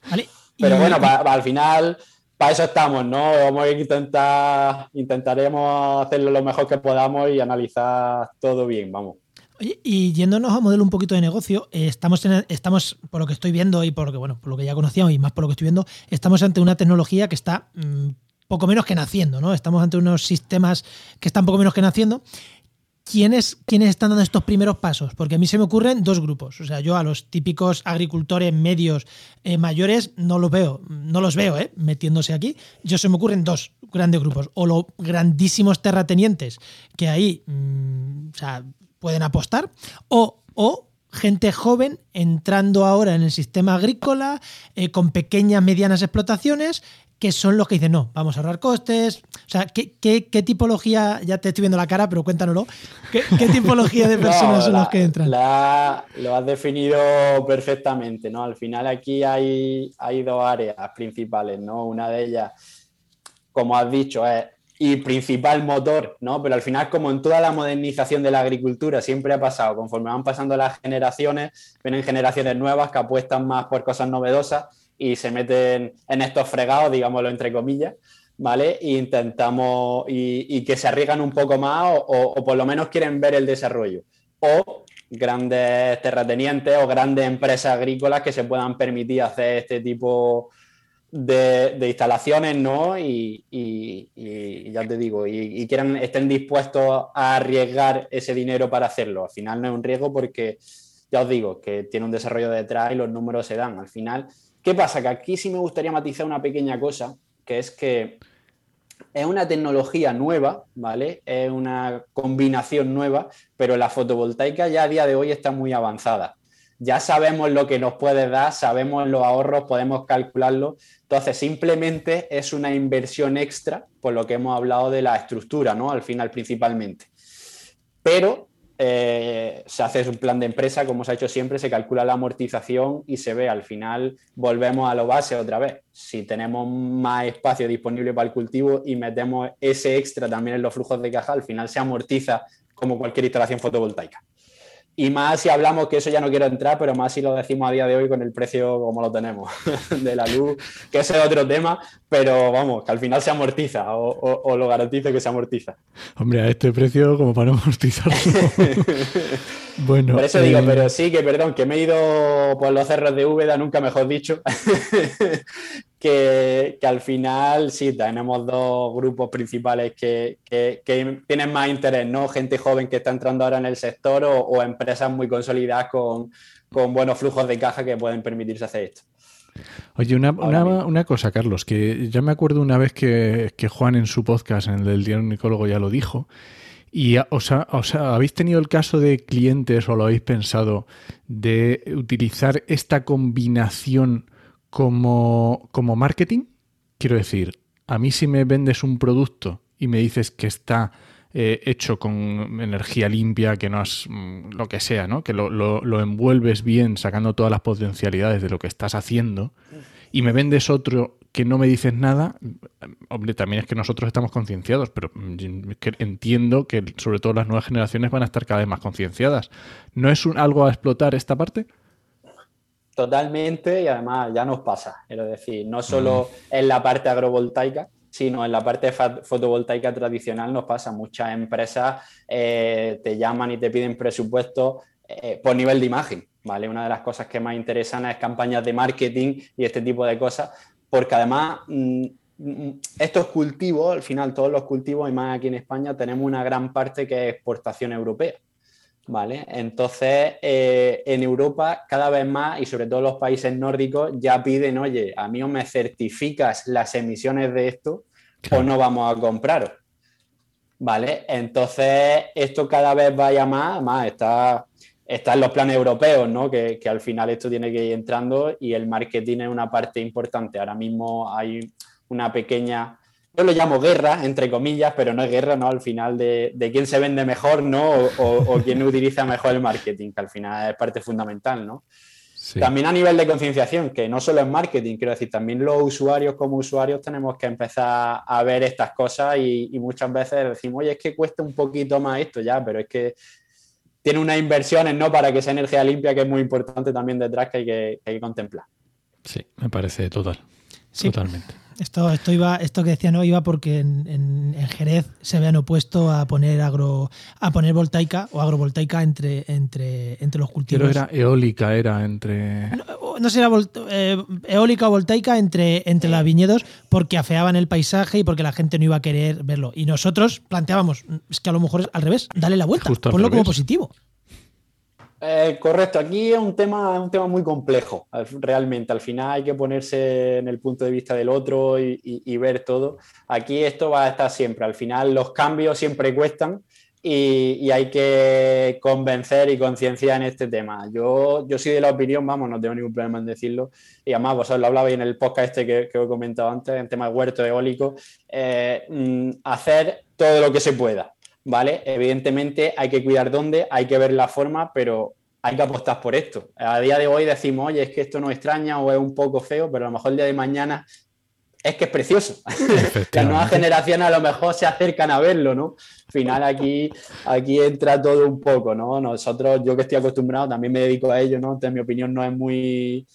Speaker 3: Pero bueno, al final, para eso estamos, ¿no? Vamos a intentar, intentaremos hacerlo lo mejor que podamos y analizar todo bien, vamos.
Speaker 2: Oye, y yéndonos a modelo un poquito de negocio, eh, estamos, estamos, por lo que estoy viendo y por lo que, bueno, por lo que ya conocíamos y más por lo que estoy viendo, estamos ante una tecnología que está mm, poco menos que naciendo, ¿no? Estamos ante unos sistemas que están poco menos que naciendo ¿Quiénes, ¿quiénes, están dando estos primeros pasos? Porque a mí se me ocurren dos grupos. O sea, yo a los típicos agricultores medios eh, mayores no los veo, no los veo ¿eh? metiéndose aquí. Yo se me ocurren dos grandes grupos. O los grandísimos terratenientes que ahí mm, pueden apostar. O, o gente joven entrando ahora en el sistema agrícola, eh, con pequeñas, medianas explotaciones que son los que dicen, no, vamos a ahorrar costes. O sea, ¿qué, qué, tipología, ya te estoy viendo la cara, pero cuéntanoslo, ¿qué, qué tipología de personas son los que entran?
Speaker 3: lo has definido perfectamente, ¿no? Al final aquí hay, hay dos áreas principales, ¿no? Una de ellas, como has dicho, es y principal motor, ¿no? Pero al final, como en toda la modernización de la agricultura siempre ha pasado, conforme van pasando las generaciones, vienen generaciones nuevas que apuestan más por cosas novedosas y se meten en estos fregados, digámoslo entre comillas, ¿vale? E intentamos y, que se arriesgan un poco más o, por lo menos quieren ver el desarrollo. O grandes terratenientes o grandes empresas agrícolas que se puedan permitir hacer este tipo de instalaciones, ¿no? Y, ya te digo, y, quieran, estén dispuestos a arriesgar ese dinero para hacerlo. Al final no es un riesgo porque, ya os digo, que tiene un desarrollo detrás y los números se dan. Al final, ¿qué pasa? Que aquí sí me gustaría matizar una pequeña cosa, que es que es una tecnología nueva, ¿vale? Es una combinación nueva, pero la fotovoltaica ya a día de hoy está muy avanzada ya sabemos lo que nos puede dar, sabemos los ahorros, podemos calcularlo. Entonces, simplemente es una inversión extra, por lo que hemos hablado de la estructura, ¿no? Al final, principalmente. Pero eh, se hace un plan de empresa, como se ha hecho siempre, se calcula la amortización y se ve, al final volvemos a lo base otra vez. Si tenemos más espacio disponible para el cultivo y metemos ese extra también en los flujos de caja, al final se amortiza como cualquier instalación fotovoltaica. Y más si hablamos, que eso ya no quiero entrar, pero más si lo decimos a día de hoy con el precio como lo tenemos de la luz, que ese es otro tema, pero vamos, que al final se amortiza o, lo garantizo que se amortiza.
Speaker 1: Hombre, a este precio como para no amortizarlo.
Speaker 3: bueno. Por eso digo, eh, pero sí, que perdón, que me he ido por los cerros de Úbeda, nunca mejor dicho, que, al final sí, tenemos dos grupos principales que, tienen más interés, ¿no? Gente joven que está entrando ahora en el sector o, empresas muy consolidadas con, buenos flujos de caja que pueden permitirse hacer esto.
Speaker 1: Oye, una, cosa, Carlos, que ya me acuerdo una vez que, Juan en su podcast, en el del Diario Nicólogo, ya lo dijo. ¿Y os, habéis tenido el caso de clientes o lo habéis pensado de utilizar esta combinación como, como marketing, quiero decir, a mí si me vendes un producto y me dices que está eh, hecho con energía limpia, que no es mm, lo que sea, ¿no? Que lo, lo, envuelves bien, sacando todas las potencialidades de lo que estás haciendo, y me vendes otro que no me dices nada, hombre, también es que nosotros estamos concienciados, pero mm, entiendo que sobre todo las nuevas generaciones van a estar cada vez más concienciadas. ¿No es un, algo a explotar esta parte?
Speaker 3: Totalmente, y además ya nos pasa, es decir, no solo en la parte agrovoltaica, sino en la parte fotovoltaica tradicional nos pasa. Muchas empresas eh, te llaman y te piden presupuesto eh, por nivel de imagen, ¿vale? Una de las cosas que más interesan es campañas de marketing y este tipo de cosas, porque además mm, mm, estos cultivos, al final todos los cultivos, y más aquí en España, tenemos una gran parte que es exportación europea. ¿Vale? Entonces, eh, en Europa cada vez más, y sobre todo los países nórdicos, ya piden, oye, a mí o me certificas las emisiones de esto o no vamos a comprar. ¿Vale? Entonces, esto cada vez vaya más, más está, está en los planes europeos, ¿no? Que, que al final esto tiene que ir entrando y el marketing es una parte importante. Ahora mismo hay una pequeña yo lo llamo guerra, entre comillas, pero no es guerra, ¿no? Al final de, quién se vende mejor, ¿no? O, quién utiliza mejor el marketing, que al final es parte fundamental, ¿no? También a nivel de concienciación, que no solo es marketing, quiero decir, también los usuarios como usuarios tenemos que empezar a ver estas cosas y, muchas veces decimos, oye, es que cuesta un poquito más esto ya, pero es que tiene unas inversiones, ¿no? Para que sea energía limpia, que es muy importante también detrás que hay que, que, hay que contemplar.
Speaker 1: Sí, me parece total. Totalmente.
Speaker 2: Esto, esto, iba, esto que decía no iba porque en, Jerez se habían opuesto a poner agro, a poner voltaica o agrovoltaica entre, entre, entre los cultivos.
Speaker 1: Pero era eólica, era entre.
Speaker 2: No, sé, era eh, eólica o voltaica entre, entre las viñedos porque afeaban el paisaje y porque la gente no iba a querer verlo. Y nosotros planteábamos, es que a lo mejor es al revés, dale la vuelta, ponlo como positivo.
Speaker 3: Eh, correcto, aquí es un tema, un tema muy complejo, realmente. Al final hay que ponerse en el punto de vista del otro y, ver todo. Aquí esto va a estar siempre. Al final los cambios siempre cuestan y, hay que convencer y concienciar en este tema. Yo, yo soy de la opinión, vamos, no tengo ningún problema en decirlo, y además vosotros lo hablabais en el podcast este que, que os he comentado antes, en tema de huerto eólico, eh, mm, hacer todo lo que se pueda, ¿vale? Evidentemente hay que cuidar dónde, hay que ver la forma, pero hay que apostar por esto. A día de hoy decimos, oye, es que esto no extraña o es un poco feo, pero a lo mejor el día de mañana es que es precioso. Las nuevas generaciones a lo mejor se acercan a verlo, ¿no? Al final aquí, aquí entra todo un poco, ¿no? Nosotros, yo que estoy acostumbrado, también me dedico a ello, ¿no? Entonces mi opinión no es muy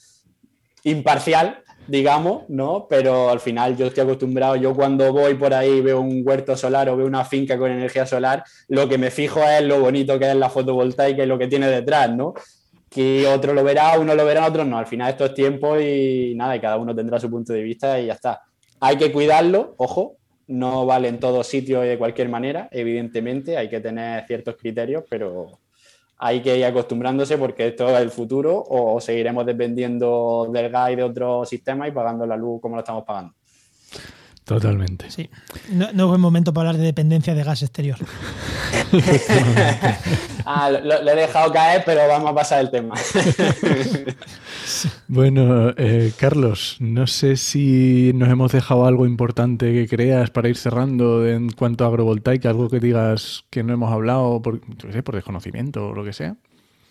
Speaker 3: imparcial, digamos, ¿no? Pero al final yo estoy acostumbrado, yo cuando voy por ahí veo un huerto solar o veo una finca con energía solar, lo que me fijo es lo bonito que es la fotovoltaica y lo que tiene detrás, ¿no? que otro lo verá, uno lo verá, otros no. Al final esto es tiempo y nada, y cada uno tendrá su punto de vista y ya está. Hay que cuidarlo, ojo, no vale en todos sitios y de cualquier manera, evidentemente, hay que tener ciertos criterios, pero hay que ir acostumbrándose porque esto es el futuro o seguiremos dependiendo del gas y de otros sistemas y pagando la luz como lo estamos pagando.
Speaker 1: Totalmente.
Speaker 2: Sí. No, no, es buen momento para hablar de dependencia de gas exterior.
Speaker 3: ah, lo, he dejado caer, pero vamos a pasar el tema.
Speaker 1: bueno, eh, Carlos, no sé si nos hemos dejado algo importante que creas para ir cerrando en cuanto a agrovoltaica, algo que digas que no hemos hablado por, por desconocimiento o lo que sea.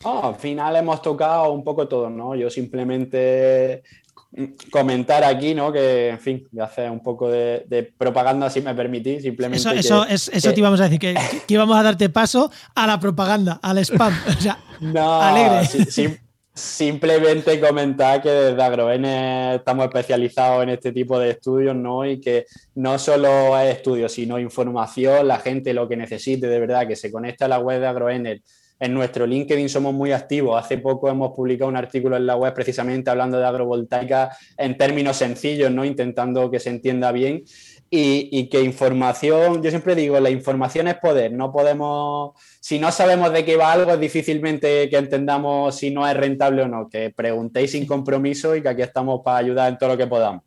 Speaker 3: al final hemos tocado un poco todo, ¿no? Yo simplemente comentar aquí, ¿no? Que, en fin, de hacer un poco de, propaganda, si me permitís, simplemente.
Speaker 2: Eso, eso, te íbamos a decir, que, íbamos a darte paso a la propaganda, al spam. O sea,
Speaker 3: no, alegre. simplemente comentar que desde Agroene estamos especializados en este tipo de estudios, ¿no? Y que no solo es estudio, sino información, la gente lo que necesite, de verdad, que se conecte a la web de Agroener en nuestro LinkedIn somos muy activos. Hace poco hemos publicado un artículo en la web precisamente hablando de agrovoltaica en términos sencillos, ¿no? intentando que se entienda bien. Y, que información, yo siempre digo, la información es poder, no podemos, si no sabemos de qué va algo, es difícilmente que entendamos si no es rentable o no, que preguntéis sin compromiso y que aquí estamos para ayudar en todo lo que podamos.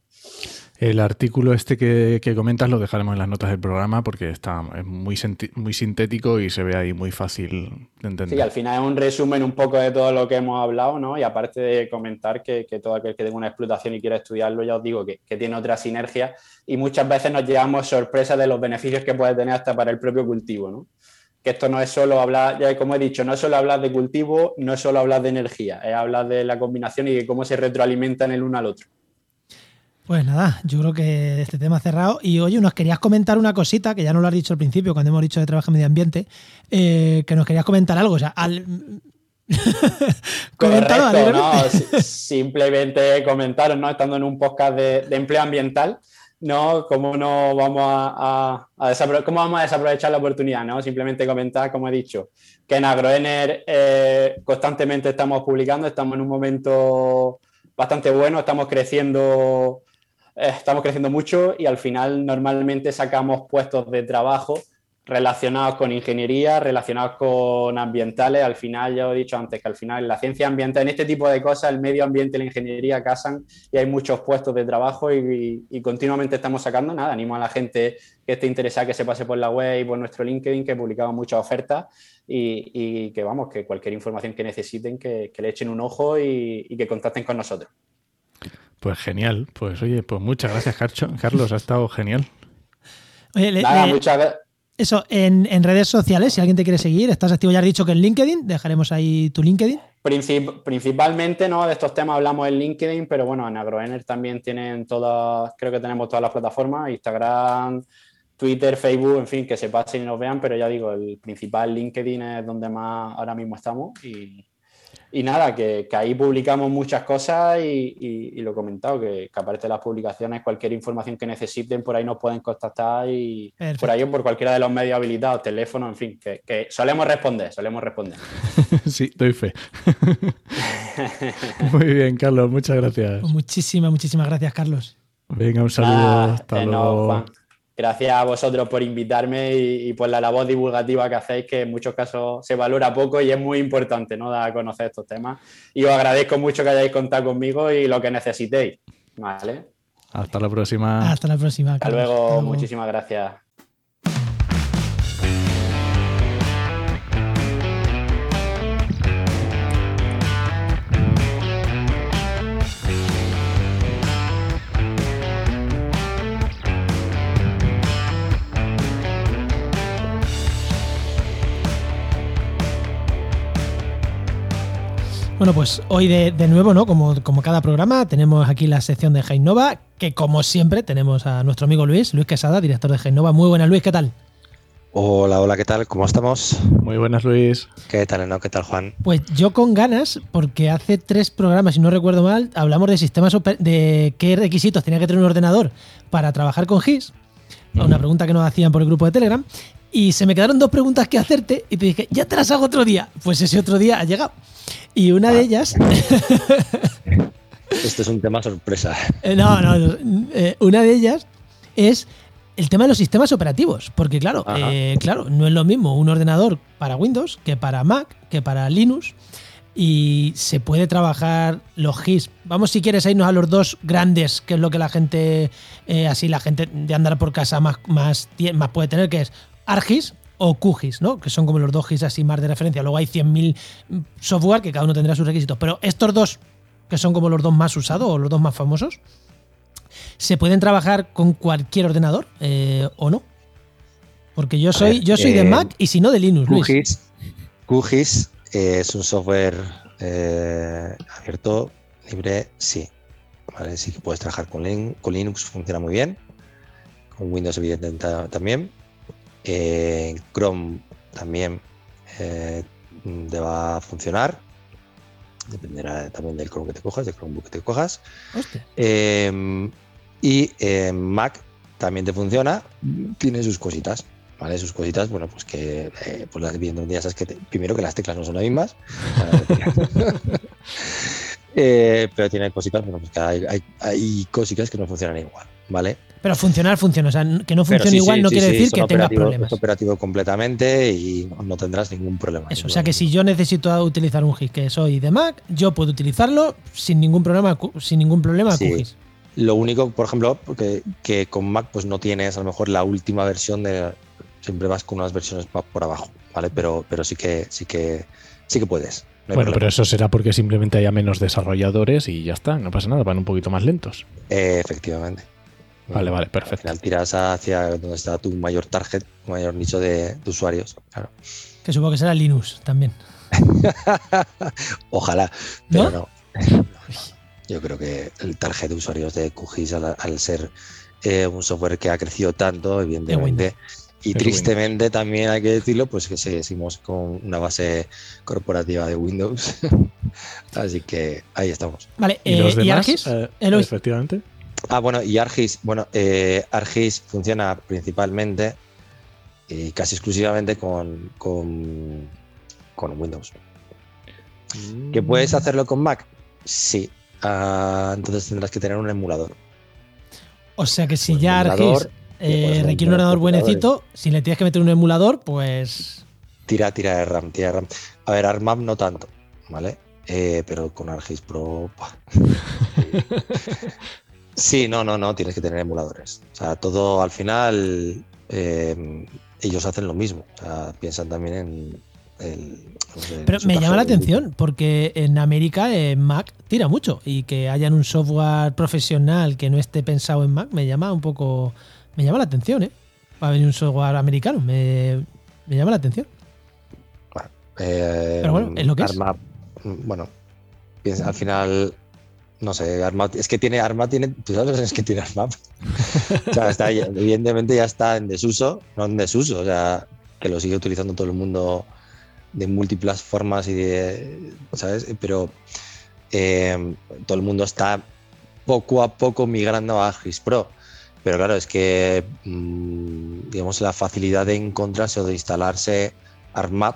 Speaker 1: El artículo este que, comentas lo dejaremos en las notas del programa porque está muy, muy sintético y se ve ahí muy fácil de entender.
Speaker 3: Sí, al final es un resumen un poco de todo lo que hemos hablado, ¿no? Y aparte de comentar que, todo aquel que tenga una explotación y quiera estudiarlo, ya os digo que, tiene otra sinergia y muchas veces nos llevamos sorpresas de los beneficios que puede tener hasta para el propio cultivo, ¿no? Que esto no es solo hablar, ya como he dicho, no es solo hablar de cultivo, no es solo hablar de energía, es hablar de la combinación y de cómo se retroalimentan el uno al otro.
Speaker 2: Pues nada, yo creo que este tema cerrado. Y oye, nos querías comentar una cosita, que ya no lo has dicho al principio, cuando hemos dicho de trabajo en medio ambiente, eh, que nos querías comentar algo. O sea, al...
Speaker 3: Correcto, no, simplemente comentaros, ¿no? Estando en un podcast de, empleo ambiental, ¿no? ¿Cómo no vamos a, ¿Cómo vamos a desaprovechar la oportunidad, ¿no? Simplemente comentar, como he dicho, que en Agroener eh, constantemente estamos publicando, estamos en un momento bastante bueno, estamos creciendo estamos creciendo mucho y al final normalmente sacamos puestos de trabajo relacionados con ingeniería, relacionados con ambientales. Al final, ya he dicho antes que al final la ciencia ambiental, en este tipo de cosas, el medio ambiente y la ingeniería casan y hay muchos puestos de trabajo y, continuamente estamos sacando. Nada, animo a la gente que esté interesada que se pase por la web y por nuestro LinkedIn, que publicamos muchas ofertas y, que vamos, que cualquier información que necesiten, que, le echen un ojo y que contacten con nosotros.
Speaker 1: Pues genial. Pues oye, pues muchas gracias, Carlos. Ha estado genial.
Speaker 2: Oye, muchas Eso, en, redes sociales, si alguien te quiere seguir, estás activo, ya has dicho que en LinkedIn, dejaremos ahí tu LinkedIn.
Speaker 3: principalmente, ¿no? De estos temas hablamos en LinkedIn, pero bueno, en AgroEner también tienen todas, creo que tenemos todas las plataformas, Instagram, Twitter, Facebook, en fin, que se pasen y nos vean, pero ya digo, el principal LinkedIn es donde más ahora mismo estamos y, y nada, que, ahí publicamos muchas cosas y, lo he comentado, que, aparte de las publicaciones, cualquier información que necesiten, por ahí nos pueden contactar y por ahí o por cualquiera de los medios habilitados, teléfono, en fin, que, solemos responder, solemos responder.
Speaker 1: sí, doy fe. Muy bien, Carlos, muchas gracias.
Speaker 2: Muchísimas, muchísimas gracias, Carlos.
Speaker 1: Venga, un saludo. hasta luego
Speaker 3: gracias a vosotros por invitarme y, por la labor divulgativa que hacéis, que en muchos casos se valora poco y es muy importante ¿no? dar a conocer estos temas. Y os agradezco mucho que hayáis contado conmigo y lo que necesitéis. ¿Vale?
Speaker 1: Hasta la próxima.
Speaker 2: Hasta la próxima.
Speaker 3: Hasta luego. Muchísimas gracias.
Speaker 2: Bueno, pues hoy de, de nuevo, ¿no? Como, como cada programa, tenemos aquí la sección de Heinova, que como siempre tenemos a nuestro amigo Luis, Luis Quesada, director de Heinova. Muy buenas, Luis, ¿qué tal?
Speaker 4: Hola, hola, ¿qué tal? ¿Cómo estamos?
Speaker 1: Muy buenas, Luis.
Speaker 4: ¿Qué tal, no? ¿Qué tal, Juan?
Speaker 2: Pues yo con ganas, porque hace tres programas, si no recuerdo mal, hablamos de sistemas de qué requisitos tenía que tener un ordenador para trabajar con GIS. Una pregunta que nos hacían por el grupo de Telegram. Y se me quedaron dos preguntas que hacerte y te dije, ya te las hago otro día. Pues ese otro día ha llegado. Y una de ellas,
Speaker 4: Esto es un tema sorpresa.
Speaker 2: eh, no, no, no, eh, una de ellas es el tema de los sistemas operativos. Porque claro, eh, claro, no es lo mismo un ordenador para Windows que para Mac, que para Linux. Y se puede trabajar los GIS. Vamos, si quieres, a irnos a los dos grandes, que es lo que la gente, eh, así la gente de andar por casa más, más, más puede tener, que es ARGIS o QGIS, ¿no? Que son como los dos GIS así más de referencia. Luego hay 100.000 software que cada uno tendrá sus requisitos. Pero estos dos, que son como los dos más usados o los dos más famosos, ¿se pueden trabajar con cualquier ordenador eh, o no? Porque yo soy,
Speaker 4: ver,
Speaker 2: yo soy de
Speaker 4: eh,
Speaker 2: Mac y si no de Linux, Luis.
Speaker 4: QGIS, QGIS eh, es un software abierto, libre, sí. ¿Vale? Sí que puedes trabajar con, Lin- con Linux, funciona muy bien. Con Windows, evidentemente, ta- también. Eh, Chrome también eh, te va a funcionar. Dependerá también del Chrome que te cojas, del Chromebook que te cojas. Eh, y eh, Mac también te funciona, tiene sus cositas, ¿vale? Sus cositas, bueno, pues que, eh, pues las evidentemente ya sabes que te- primero que las teclas no son las mismas, Eh, pero tiene cositas, bueno, pues que hay, hay, hay cositas que no funcionan igual, ¿vale?
Speaker 2: Pero funcionar funciona. O sea, que no funcione
Speaker 4: sí,
Speaker 2: igual
Speaker 4: sí,
Speaker 2: no
Speaker 4: sí,
Speaker 2: quiere
Speaker 4: sí,
Speaker 2: decir que tengas problemas.
Speaker 4: Es operativo completamente y no, tendrás ningún problema.
Speaker 2: Eso, o sea que si yo necesito utilizar un GIS que soy de Mac, yo puedo utilizarlo sin ningún problema, sin ningún problema
Speaker 4: Sí.
Speaker 2: QGIS.
Speaker 4: Lo único, por ejemplo, que, que con Mac pues no tienes a lo mejor la última versión de siempre vas con unas versiones por abajo, ¿vale? Pero, pero sí que sí que sí que puedes. no
Speaker 1: Bueno, pero eso será porque simplemente haya menos desarrolladores y ya está, no pasa nada, van un poquito más lentos.
Speaker 4: Eh, efectivamente.
Speaker 1: Vale, vale,
Speaker 4: Al
Speaker 1: perfecto.
Speaker 4: final tiras hacia donde está tu mayor target, tu mayor nicho de, de usuarios. Claro.
Speaker 2: Que supongo que será Linux también.
Speaker 4: Ojalá, pero
Speaker 2: ¿No?
Speaker 4: no. Yo creo que el target de usuarios de QGIS, al, al ser eh, un software que ha crecido tanto, evidentemente, y
Speaker 1: Es
Speaker 4: tristemente también hay que decirlo, pues que seguimos con una base corporativa de Windows. Así que ahí estamos.
Speaker 2: Vale,
Speaker 1: ¿Y
Speaker 2: eh,
Speaker 1: los
Speaker 2: ¿y
Speaker 1: demás? Eh, efectivamente.
Speaker 4: Ah, bueno, y ARGIS, bueno, eh, ARGIS funciona principalmente y casi exclusivamente con, con, con Windows. ¿Que puedes hacerlo con Mac? Sí. Ah, entonces tendrás que tener un emulador.
Speaker 2: O sea que si
Speaker 4: Pues
Speaker 2: ya
Speaker 4: un
Speaker 2: ARGIS eh,
Speaker 4: un
Speaker 2: requiere un ordenador
Speaker 4: emulador.
Speaker 2: buenecito, si le tienes que meter un emulador, pues.
Speaker 4: Tira, tira de RAM, tira de RAM. A ver, ARMAP no tanto, ¿vale? Eh, pero con ARGIS Pro. Sí, no, no, no, tienes que tener emuladores. O sea, todo al final eh, ellos hacen lo mismo. O sea, piensan también en el.
Speaker 2: Pero me llama la atención porque en América eh, Mac tira mucho y que hayan un software profesional que no esté pensado en Mac me llama un poco. Me llama la atención, ¿eh? Va a venir un software americano. Me, me llama la atención.
Speaker 4: Eh,
Speaker 2: Pero bueno, es lo que es.
Speaker 4: Mm, bueno, piensa- al final, no sé, Armap, es que tiene Armap, tiene, ¿tú sabes lo que es que tiene Armap? o sea, está, evidentemente ya está en desuso, no en desuso, o sea, que lo sigue utilizando todo el mundo de múltiples formas y de, ¿sabes? Pero eh, todo el mundo está poco a poco migrando a GIS Pro. Pero claro, es que, mm, digamos, la facilidad de encontrarse o de instalarse ARMAP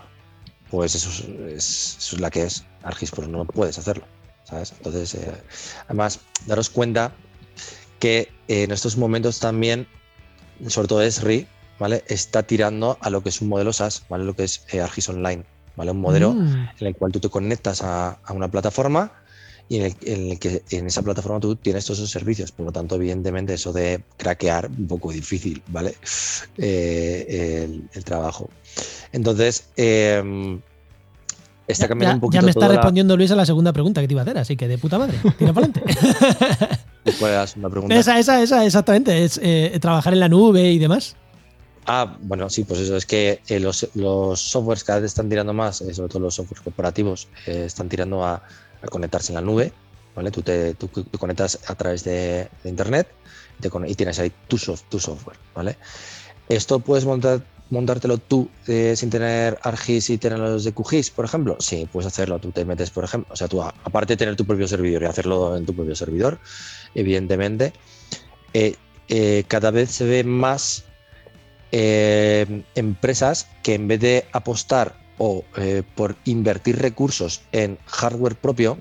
Speaker 4: pues eso es, es- eso es la que es ArcGIS Pro, no puedes hacerlo, ¿sabes? Entonces, eh, además, daros cuenta que en estos momentos también, sobre todo Esri, ¿vale? Está tirando a lo que es un modelo SaaS, ¿vale? Lo que es eh, ArcGIS Online, ¿vale? Un modelo
Speaker 2: Mm.
Speaker 4: en el cual tú te conectas a, a una plataforma y en el, en el que en esa plataforma tú tienes todos esos servicios. Por lo tanto, evidentemente, eso de craquear, un poco difícil, ¿vale? Eh, el, el trabajo. Entonces, eh, está cambiando
Speaker 2: ya-
Speaker 4: un poquito
Speaker 2: ya me está
Speaker 4: la-
Speaker 2: respondiendo Luis a la segunda pregunta que te iba a hacer, así que de puta madre. Tira para adelante.
Speaker 4: ¿Cuál era la segunda pregunta?
Speaker 2: esa, esa, esa, exactamente. Es eh, trabajar en la nube y demás.
Speaker 4: Ah, bueno, sí, pues eso es que eh, los, los, softwares cada vez están tirando más, eh, sobre todo los softwares corporativos, están tirando a, a, conectarse en la nube, ¿vale? Tú te, tú, tú conectas a través de, de Internet te, y tienes ahí tu, soft, tu, software, ¿vale? Esto puedes montar, montártelo tú eh, sin tener ArcGIS y tener los de QGIS, por ejemplo. Sí, puedes hacerlo. Tú te metes, por ejemplo, o sea, tú aparte de tener tu propio servidor y hacerlo en tu propio servidor, evidentemente, eh, eh, cada vez se ve más empresas que en vez de apostar o por invertir recursos en hardware propio,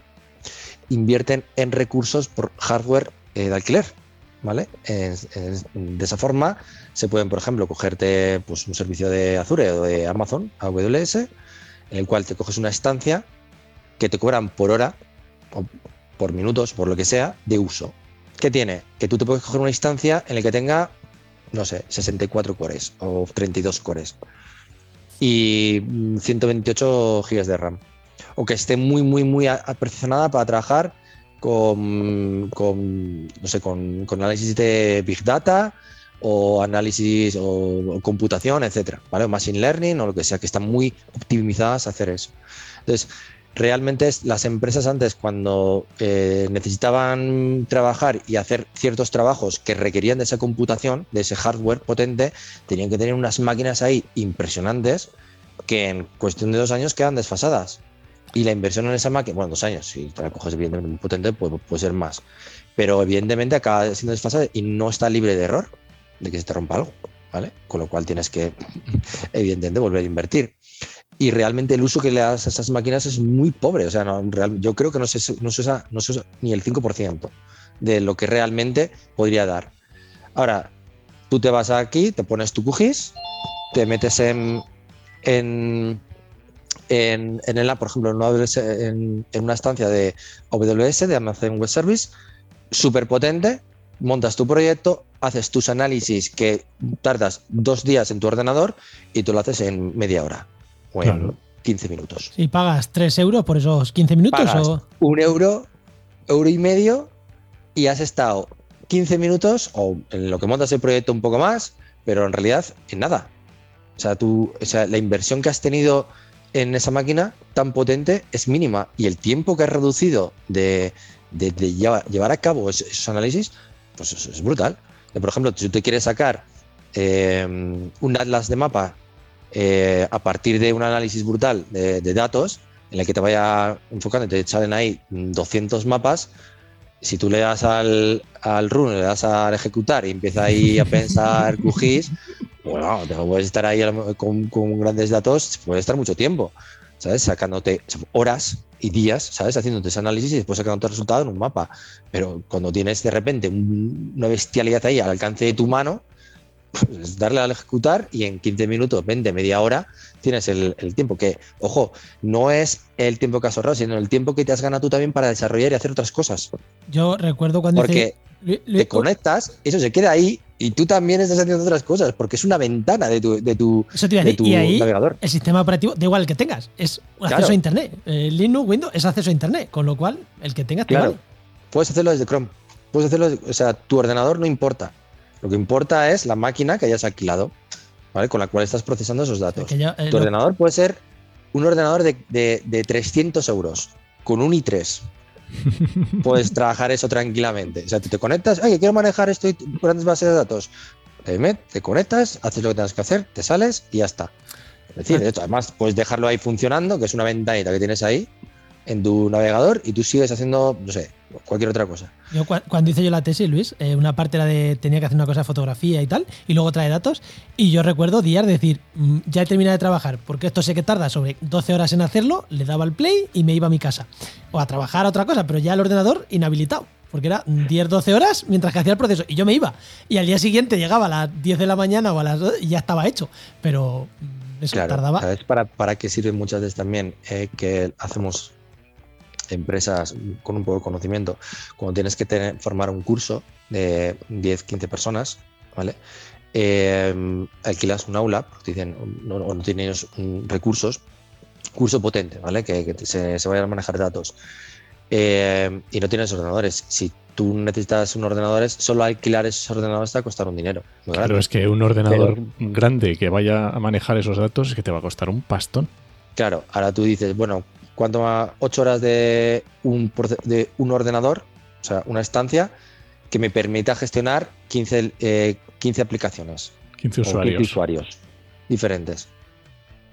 Speaker 4: invierten en recursos por hardware de alquiler. ¿Vale? De esa forma se pueden, por ejemplo, cogerte pues, un servicio de Azure o de Amazon, AWS, en el cual te coges una estancia que te cobran por hora o por minutos, por lo que sea, de uso. ¿Qué tiene? Que tú te puedes coger una instancia en la que tenga, no sé, 64 cores o 32 cores y 128 GB de RAM. O que esté muy, muy, muy aperfeccionada para trabajar con, con no sé, con, análisis de Big Data o análisis o, o, computación, etcétera, ¿vale? O machine learning o lo que sea, que están muy optimizadas a hacer eso. Entonces, realmente las empresas antes cuando eh, necesitaban trabajar y hacer ciertos trabajos que requerían de esa computación, de ese hardware potente, tenían que tener unas máquinas ahí impresionantes que en cuestión de dos años quedan desfasadas. Y la inversión en esa máquina, bueno, dos años, si te la coges evidentemente muy potente, puede, puede ser más. Pero evidentemente acaba siendo desfasada y no está libre de error, de que se te rompa algo, ¿vale? Con lo cual tienes que, evidentemente, volver a invertir y realmente el uso que le das a esas máquinas es muy pobre. O sea, no, real, yo creo que no se, no, se usa, no se ni el 5% de lo que realmente podría dar. Ahora, tú te vas aquí, te pones tu QGIS, te metes en, en, en, en el, por ejemplo, en una, en, en una estancia de AWS, de Amazon Web Service, súper potente, montas tu proyecto, haces tus análisis que tardas dos días en tu ordenador y tú lo haces en media hora o en claro. 15 minutos.
Speaker 2: ¿Y pagas 3 euros por esos 15 minutos?
Speaker 4: Pagas
Speaker 2: o?
Speaker 4: Un euro, euro y medio y has estado 15 minutos o en lo que montas el proyecto un poco más, pero en realidad en nada. O sea, tú, o sea, la inversión que has tenido en esa máquina tan potente es mínima y el tiempo que has reducido de, de, de llevar, llevar, a cabo esos, esos análisis, pues es, es brutal. Por ejemplo, si tú te quieres sacar eh, un atlas de mapa eh, a partir de un análisis brutal de, de, datos en el que te vaya enfocando, te salen ahí 200 mapas. Si tú le das al, al run, le das al ejecutar y empieza ahí a pensar QGIS, bueno, te puedes estar ahí con, con, grandes datos, puede estar mucho tiempo, ¿sabes? Sacándote horas y días, ¿sabes? Haciéndote ese análisis y después sacándote el resultado en un mapa. Pero cuando tienes de repente un, una bestialidad ahí al alcance de tu mano, pues darle al ejecutar y en 15 minutos, 20, media hora, tienes el, el, tiempo que, ojo, no es el tiempo que has ahorrado, sino el tiempo que te has ganado tú también para desarrollar y hacer otras cosas.
Speaker 2: Yo recuerdo cuando...
Speaker 4: Porque
Speaker 2: hice...
Speaker 4: te conectas, eso se queda ahí y tú también estás haciendo otras cosas, porque es una ventana de tu, de tu,
Speaker 2: eso te
Speaker 4: de tu
Speaker 2: y ahí,
Speaker 4: navegador.
Speaker 2: El sistema operativo, da igual el que tengas, es acceso
Speaker 4: Claro.
Speaker 2: a Internet. Eh, Linux, Windows es acceso a Internet, con lo cual el que tengas te
Speaker 4: Claro.
Speaker 2: vale.
Speaker 4: Puedes hacerlo desde Chrome. Puedes hacerlo, desde- o sea, tu ordenador no importa. Lo que importa es la máquina que hayas alquilado, ¿vale? Con la cual estás procesando esos datos.
Speaker 2: Que ya, eh,
Speaker 4: Tu ordenador puede ser un ordenador de, de- de 300 euros, con un i3. Puedes trabajar eso tranquilamente. O sea, tú te conectas, oye, quiero manejar esto y grandes bases de datos. Te, met- te conectas, haces lo que tengas que hacer, te sales y ya está. Es decir, de hecho, además puedes dejarlo ahí funcionando, que es una ventanita que tienes ahí en tu navegador y tú sigues haciendo, no sé, cualquier otra cosa.
Speaker 2: Yo cua- cuando hice yo la tesis, Luis, eh, una parte era de tenía que hacer una cosa de fotografía y tal, y luego trae datos. Y yo recuerdo días de decir, "Mm, ya he terminado de trabajar, porque esto sé que tarda sobre 12 horas en hacerlo, le daba al play y me iba a mi casa. O a trabajar a otra cosa, pero ya el ordenador inhabilitado. Porque era 10, 12 horas mientras que hacía el proceso. Y yo me iba. Y al día siguiente llegaba a las 10 de la mañana o a las 2 y ya estaba hecho. Pero mm, eso
Speaker 4: Claro,
Speaker 2: tardaba.
Speaker 4: ¿sabes para, para qué sirven muchas veces también? Eh, que hacemos empresas con un poco de conocimiento, cuando tienes que tener, formar un curso de 10, 15 personas, ¿vale? Eh, alquilas un aula, porque dicen, no, o no tienes recursos, curso potente, ¿vale? Que, que se, se vayan a manejar datos. Eh, y no tienes ordenadores. Si tú necesitas un ordenador, solo alquilar esos ordenadores te va a costar un dinero. muy
Speaker 1: Claro, es que un ordenador grande que vaya a manejar esos datos es que te va a costar un pastón.
Speaker 4: Claro, ahora tú dices, bueno, ¿cuánto va? 8 horas de un, proce- de un ordenador, o sea, una estancia, que me permita gestionar 15, eh, 15 aplicaciones.
Speaker 1: 15
Speaker 4: o 15
Speaker 1: usuarios.
Speaker 4: usuarios diferentes.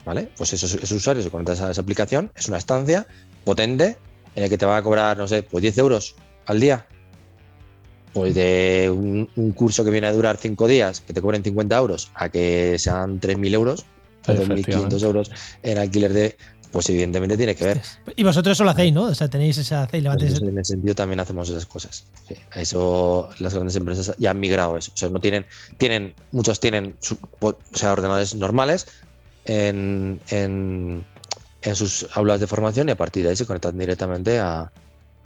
Speaker 4: ¿Vale? Pues esos, esos usuarios se conectan a esa aplicación, es una estancia potente en la que te van a cobrar, no sé, pues 10 euros al día. Pues de un, un curso que viene a durar 5 días, que te cobren 50 euros, a que sean 3.000 euros, o 2.500
Speaker 1: Efectivamente.
Speaker 4: euros en alquiler de, pues evidentemente tiene que ver.
Speaker 2: Y vosotros eso lo hacéis, ¿no? O sea, tenéis esa hacéis, levantáis
Speaker 4: Nosotros en ese sentido también hacemos esas cosas. Sí, eso las grandes empresas ya han migrado eso. O sea, no tienen, tienen, muchos tienen su- po- o sea, ordenadores normales en, en, en sus aulas de formación y a partir de ahí se conectan directamente a,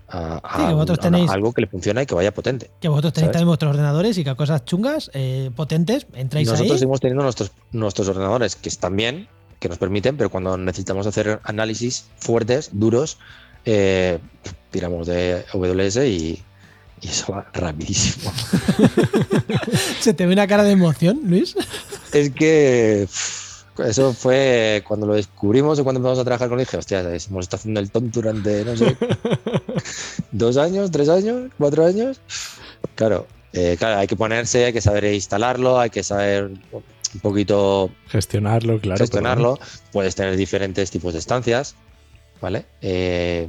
Speaker 4: a- a
Speaker 2: Sí, que vosotros
Speaker 4: a
Speaker 2: tenéis-
Speaker 4: algo que le funciona y que vaya potente.
Speaker 2: que vosotros tenéis
Speaker 4: ¿sabes?
Speaker 2: también vuestros ordenadores y que a cosas chungas, eh, potentes, entráis
Speaker 4: Nosotros
Speaker 2: ahí.
Speaker 4: seguimos teniendo nuestros, nuestros ordenadores que están bien, que nos permiten, pero cuando necesitamos hacer análisis fuertes, duros, eh, tiramos de AWS y, y eso va rapidísimo.
Speaker 2: Se te ve una cara de emoción, Luis.
Speaker 4: Es que eso fue cuando lo descubrimos o cuando empezamos a trabajar con él, dije, hostia, hemos estado haciendo el tonto durante, no sé, dos años, tres años, cuatro años. Claro, eh, claro, hay que ponerse, hay que saber instalarlo, hay que saber un poquito
Speaker 1: Gestionarlo, claro. pero
Speaker 4: gestionarlo. Puedes tener diferentes tipos de estancias, ¿vale? Eh,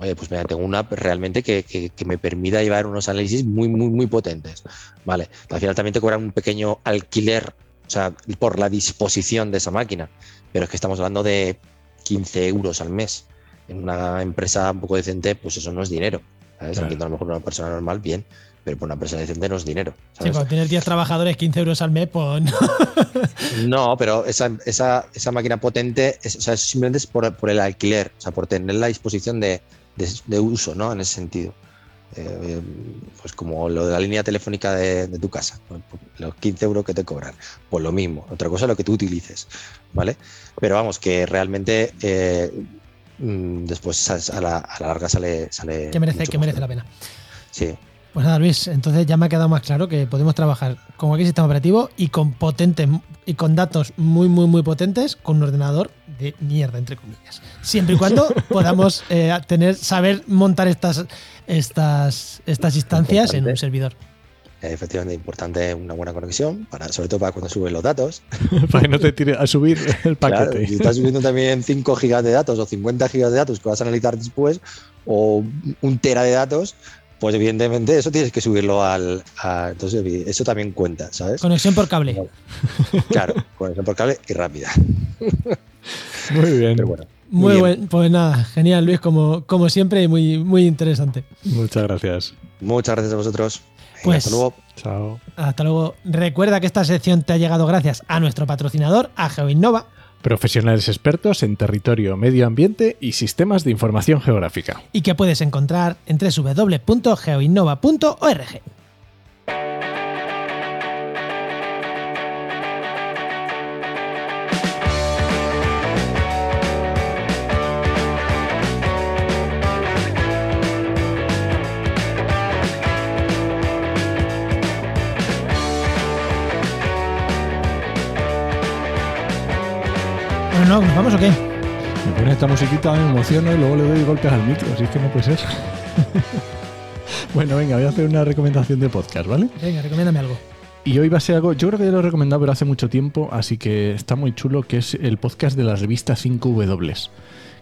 Speaker 4: oye, pues mira, tengo una realmente que, que- que me permita llevar unos análisis muy, muy, muy potentes, ¿vale? Al final también te cobran un pequeño alquiler, o sea, por la disposición de esa máquina, pero es que estamos hablando de 15 euros al mes. En una empresa un poco decente, pues eso no es dinero. ¿Sabes?
Speaker 1: Claro.
Speaker 4: Entiendo a lo mejor una persona normal, bien, pero por una empresa decente no es dinero.
Speaker 2: Sí, cuando tienes 10 trabajadores, 15 euros al mes, pues no.
Speaker 4: No, pero esa, esa, esa máquina potente es, o sea, simplemente es por, por el alquiler, o sea, por tener la disposición de, de- de uso, ¿no? En ese sentido. Eh, pues como lo de la línea telefónica de, de tu casa, por- por los 15 euros que te cobran, pues lo mismo. Otra cosa es lo que tú utilices, ¿vale? Pero vamos, que realmente eh, después a la, a la larga sale, sale
Speaker 2: que merece, que merece la pena.
Speaker 4: Sí,
Speaker 2: Pues nada, Luis, entonces ya me ha quedado más claro que podemos trabajar con cualquier sistema operativo y con potentes y con datos muy, muy, muy potentes con un ordenador de mierda, entre comillas. Siempre y cuando podamos eh, tener, saber montar estas, estas, estas instancias en un servidor.
Speaker 4: Eh, efectivamente importante una buena conexión, para, sobre todo para cuando subes los datos.
Speaker 1: Para que no te tire a subir el
Speaker 4: Claro,
Speaker 1: paquete.
Speaker 4: si estás subiendo también 5 gigas de datos o 50 gigas de datos que vas a analizar después, o un tera de datos, pues evidentemente eso tienes que subirlo al. a- entonces, eso también cuenta, ¿sabes?
Speaker 2: Conexión por cable.
Speaker 4: Claro, conexión por cable y rápida.
Speaker 1: Muy bien.
Speaker 4: Pero bueno,
Speaker 2: Muy
Speaker 4: bien.
Speaker 2: buen, pues nada, genial, Luis, como, como siempre, y muy, muy interesante.
Speaker 1: Muchas gracias.
Speaker 4: Muchas gracias a vosotros.
Speaker 2: Pues-
Speaker 4: hasta luego.
Speaker 1: Chao.
Speaker 2: Hasta luego. Recuerda que esta sección te ha llegado gracias a nuestro patrocinador, a GeoInnova.
Speaker 1: Profesionales expertos en territorio, medio ambiente y sistemas de información geográfica.
Speaker 2: y que puedes encontrar en www.geoinnova.org. no, ¿nos vamos o qué?
Speaker 1: Me pone esta musiquita, me emociono y luego le doy golpes al micro, así es que no puede ser. bueno, venga, voy a hacer una recomendación de podcast, ¿vale?
Speaker 2: Venga, recomiéndame algo.
Speaker 1: Y hoy va a ser algo, yo creo que ya lo he recomendado, pero hace mucho tiempo, así que está muy chulo, que es el podcast de la revista 5W,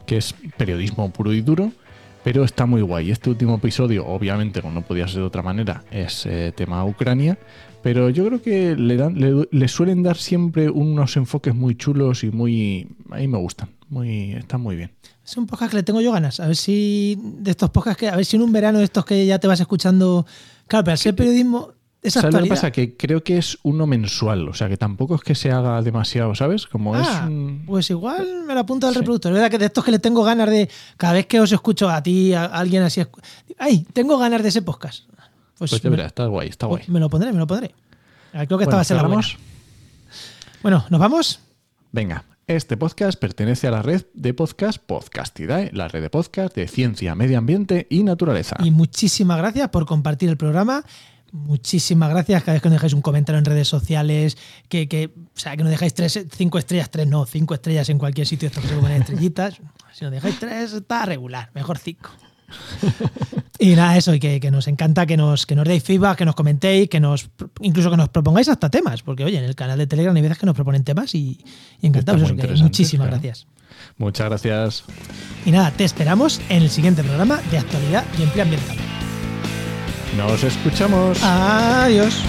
Speaker 1: que es periodismo puro y duro, pero está muy guay. Este último episodio, obviamente, como no podía ser de otra manera, es eh, tema Ucrania, pero yo creo que le, dan, le, le suelen dar siempre unos enfoques muy chulos y muy... A mí me gustan, muy, están muy bien.
Speaker 2: Es un podcast que le tengo yo ganas. A ver si de estos podcasts que, a ver si en un verano de estos que ya te vas escuchando. Claro, pero ser periodismo, esa
Speaker 1: ¿Sabes lo que pasa? Que creo que es uno mensual, o sea que tampoco es que se haga demasiado, ¿sabes? Como es
Speaker 2: Ah,
Speaker 1: un...
Speaker 2: Pues igual me lo apunto al
Speaker 1: Sí.
Speaker 2: reproductor. Es verdad que de estos que le tengo ganas de. Cada vez que os escucho a ti, a alguien así. ¡Ay! Tengo ganas de ese podcast. Pues,
Speaker 1: Pues está guay, está guay.
Speaker 2: me lo pondré, me lo pondré. Ah, Creo que esta
Speaker 1: Bueno,
Speaker 2: va a ser la buena. Bueno, ¿nos vamos?
Speaker 1: Venga, Este podcast pertenece a la red de podcast Podcastidae, la red de podcast de ciencia, medio ambiente y naturaleza.
Speaker 2: Y muchísimas gracias por compartir el programa. Muchísimas gracias cada vez que nos dejáis un comentario en redes sociales, que, que, o sea, que nos dejáis tres, cinco estrellas, tres no, cinco estrellas en cualquier sitio, esto que se ponen estrellitas. Si nos dejáis tres, está regular, mejor cinco. y nada, eso, y que, que, nos encanta que nos, que nos deis feedback, que nos comentéis, que nos incluso que nos propongáis hasta temas, porque oye, en el canal de Telegram hay veces que nos proponen temas y, y encantados. Eso, que muchísimas claro. gracias.
Speaker 1: Muchas gracias.
Speaker 2: Y nada, te esperamos en el siguiente programa de actualidad y empleo ambiental.
Speaker 1: Nos escuchamos.
Speaker 2: Adiós.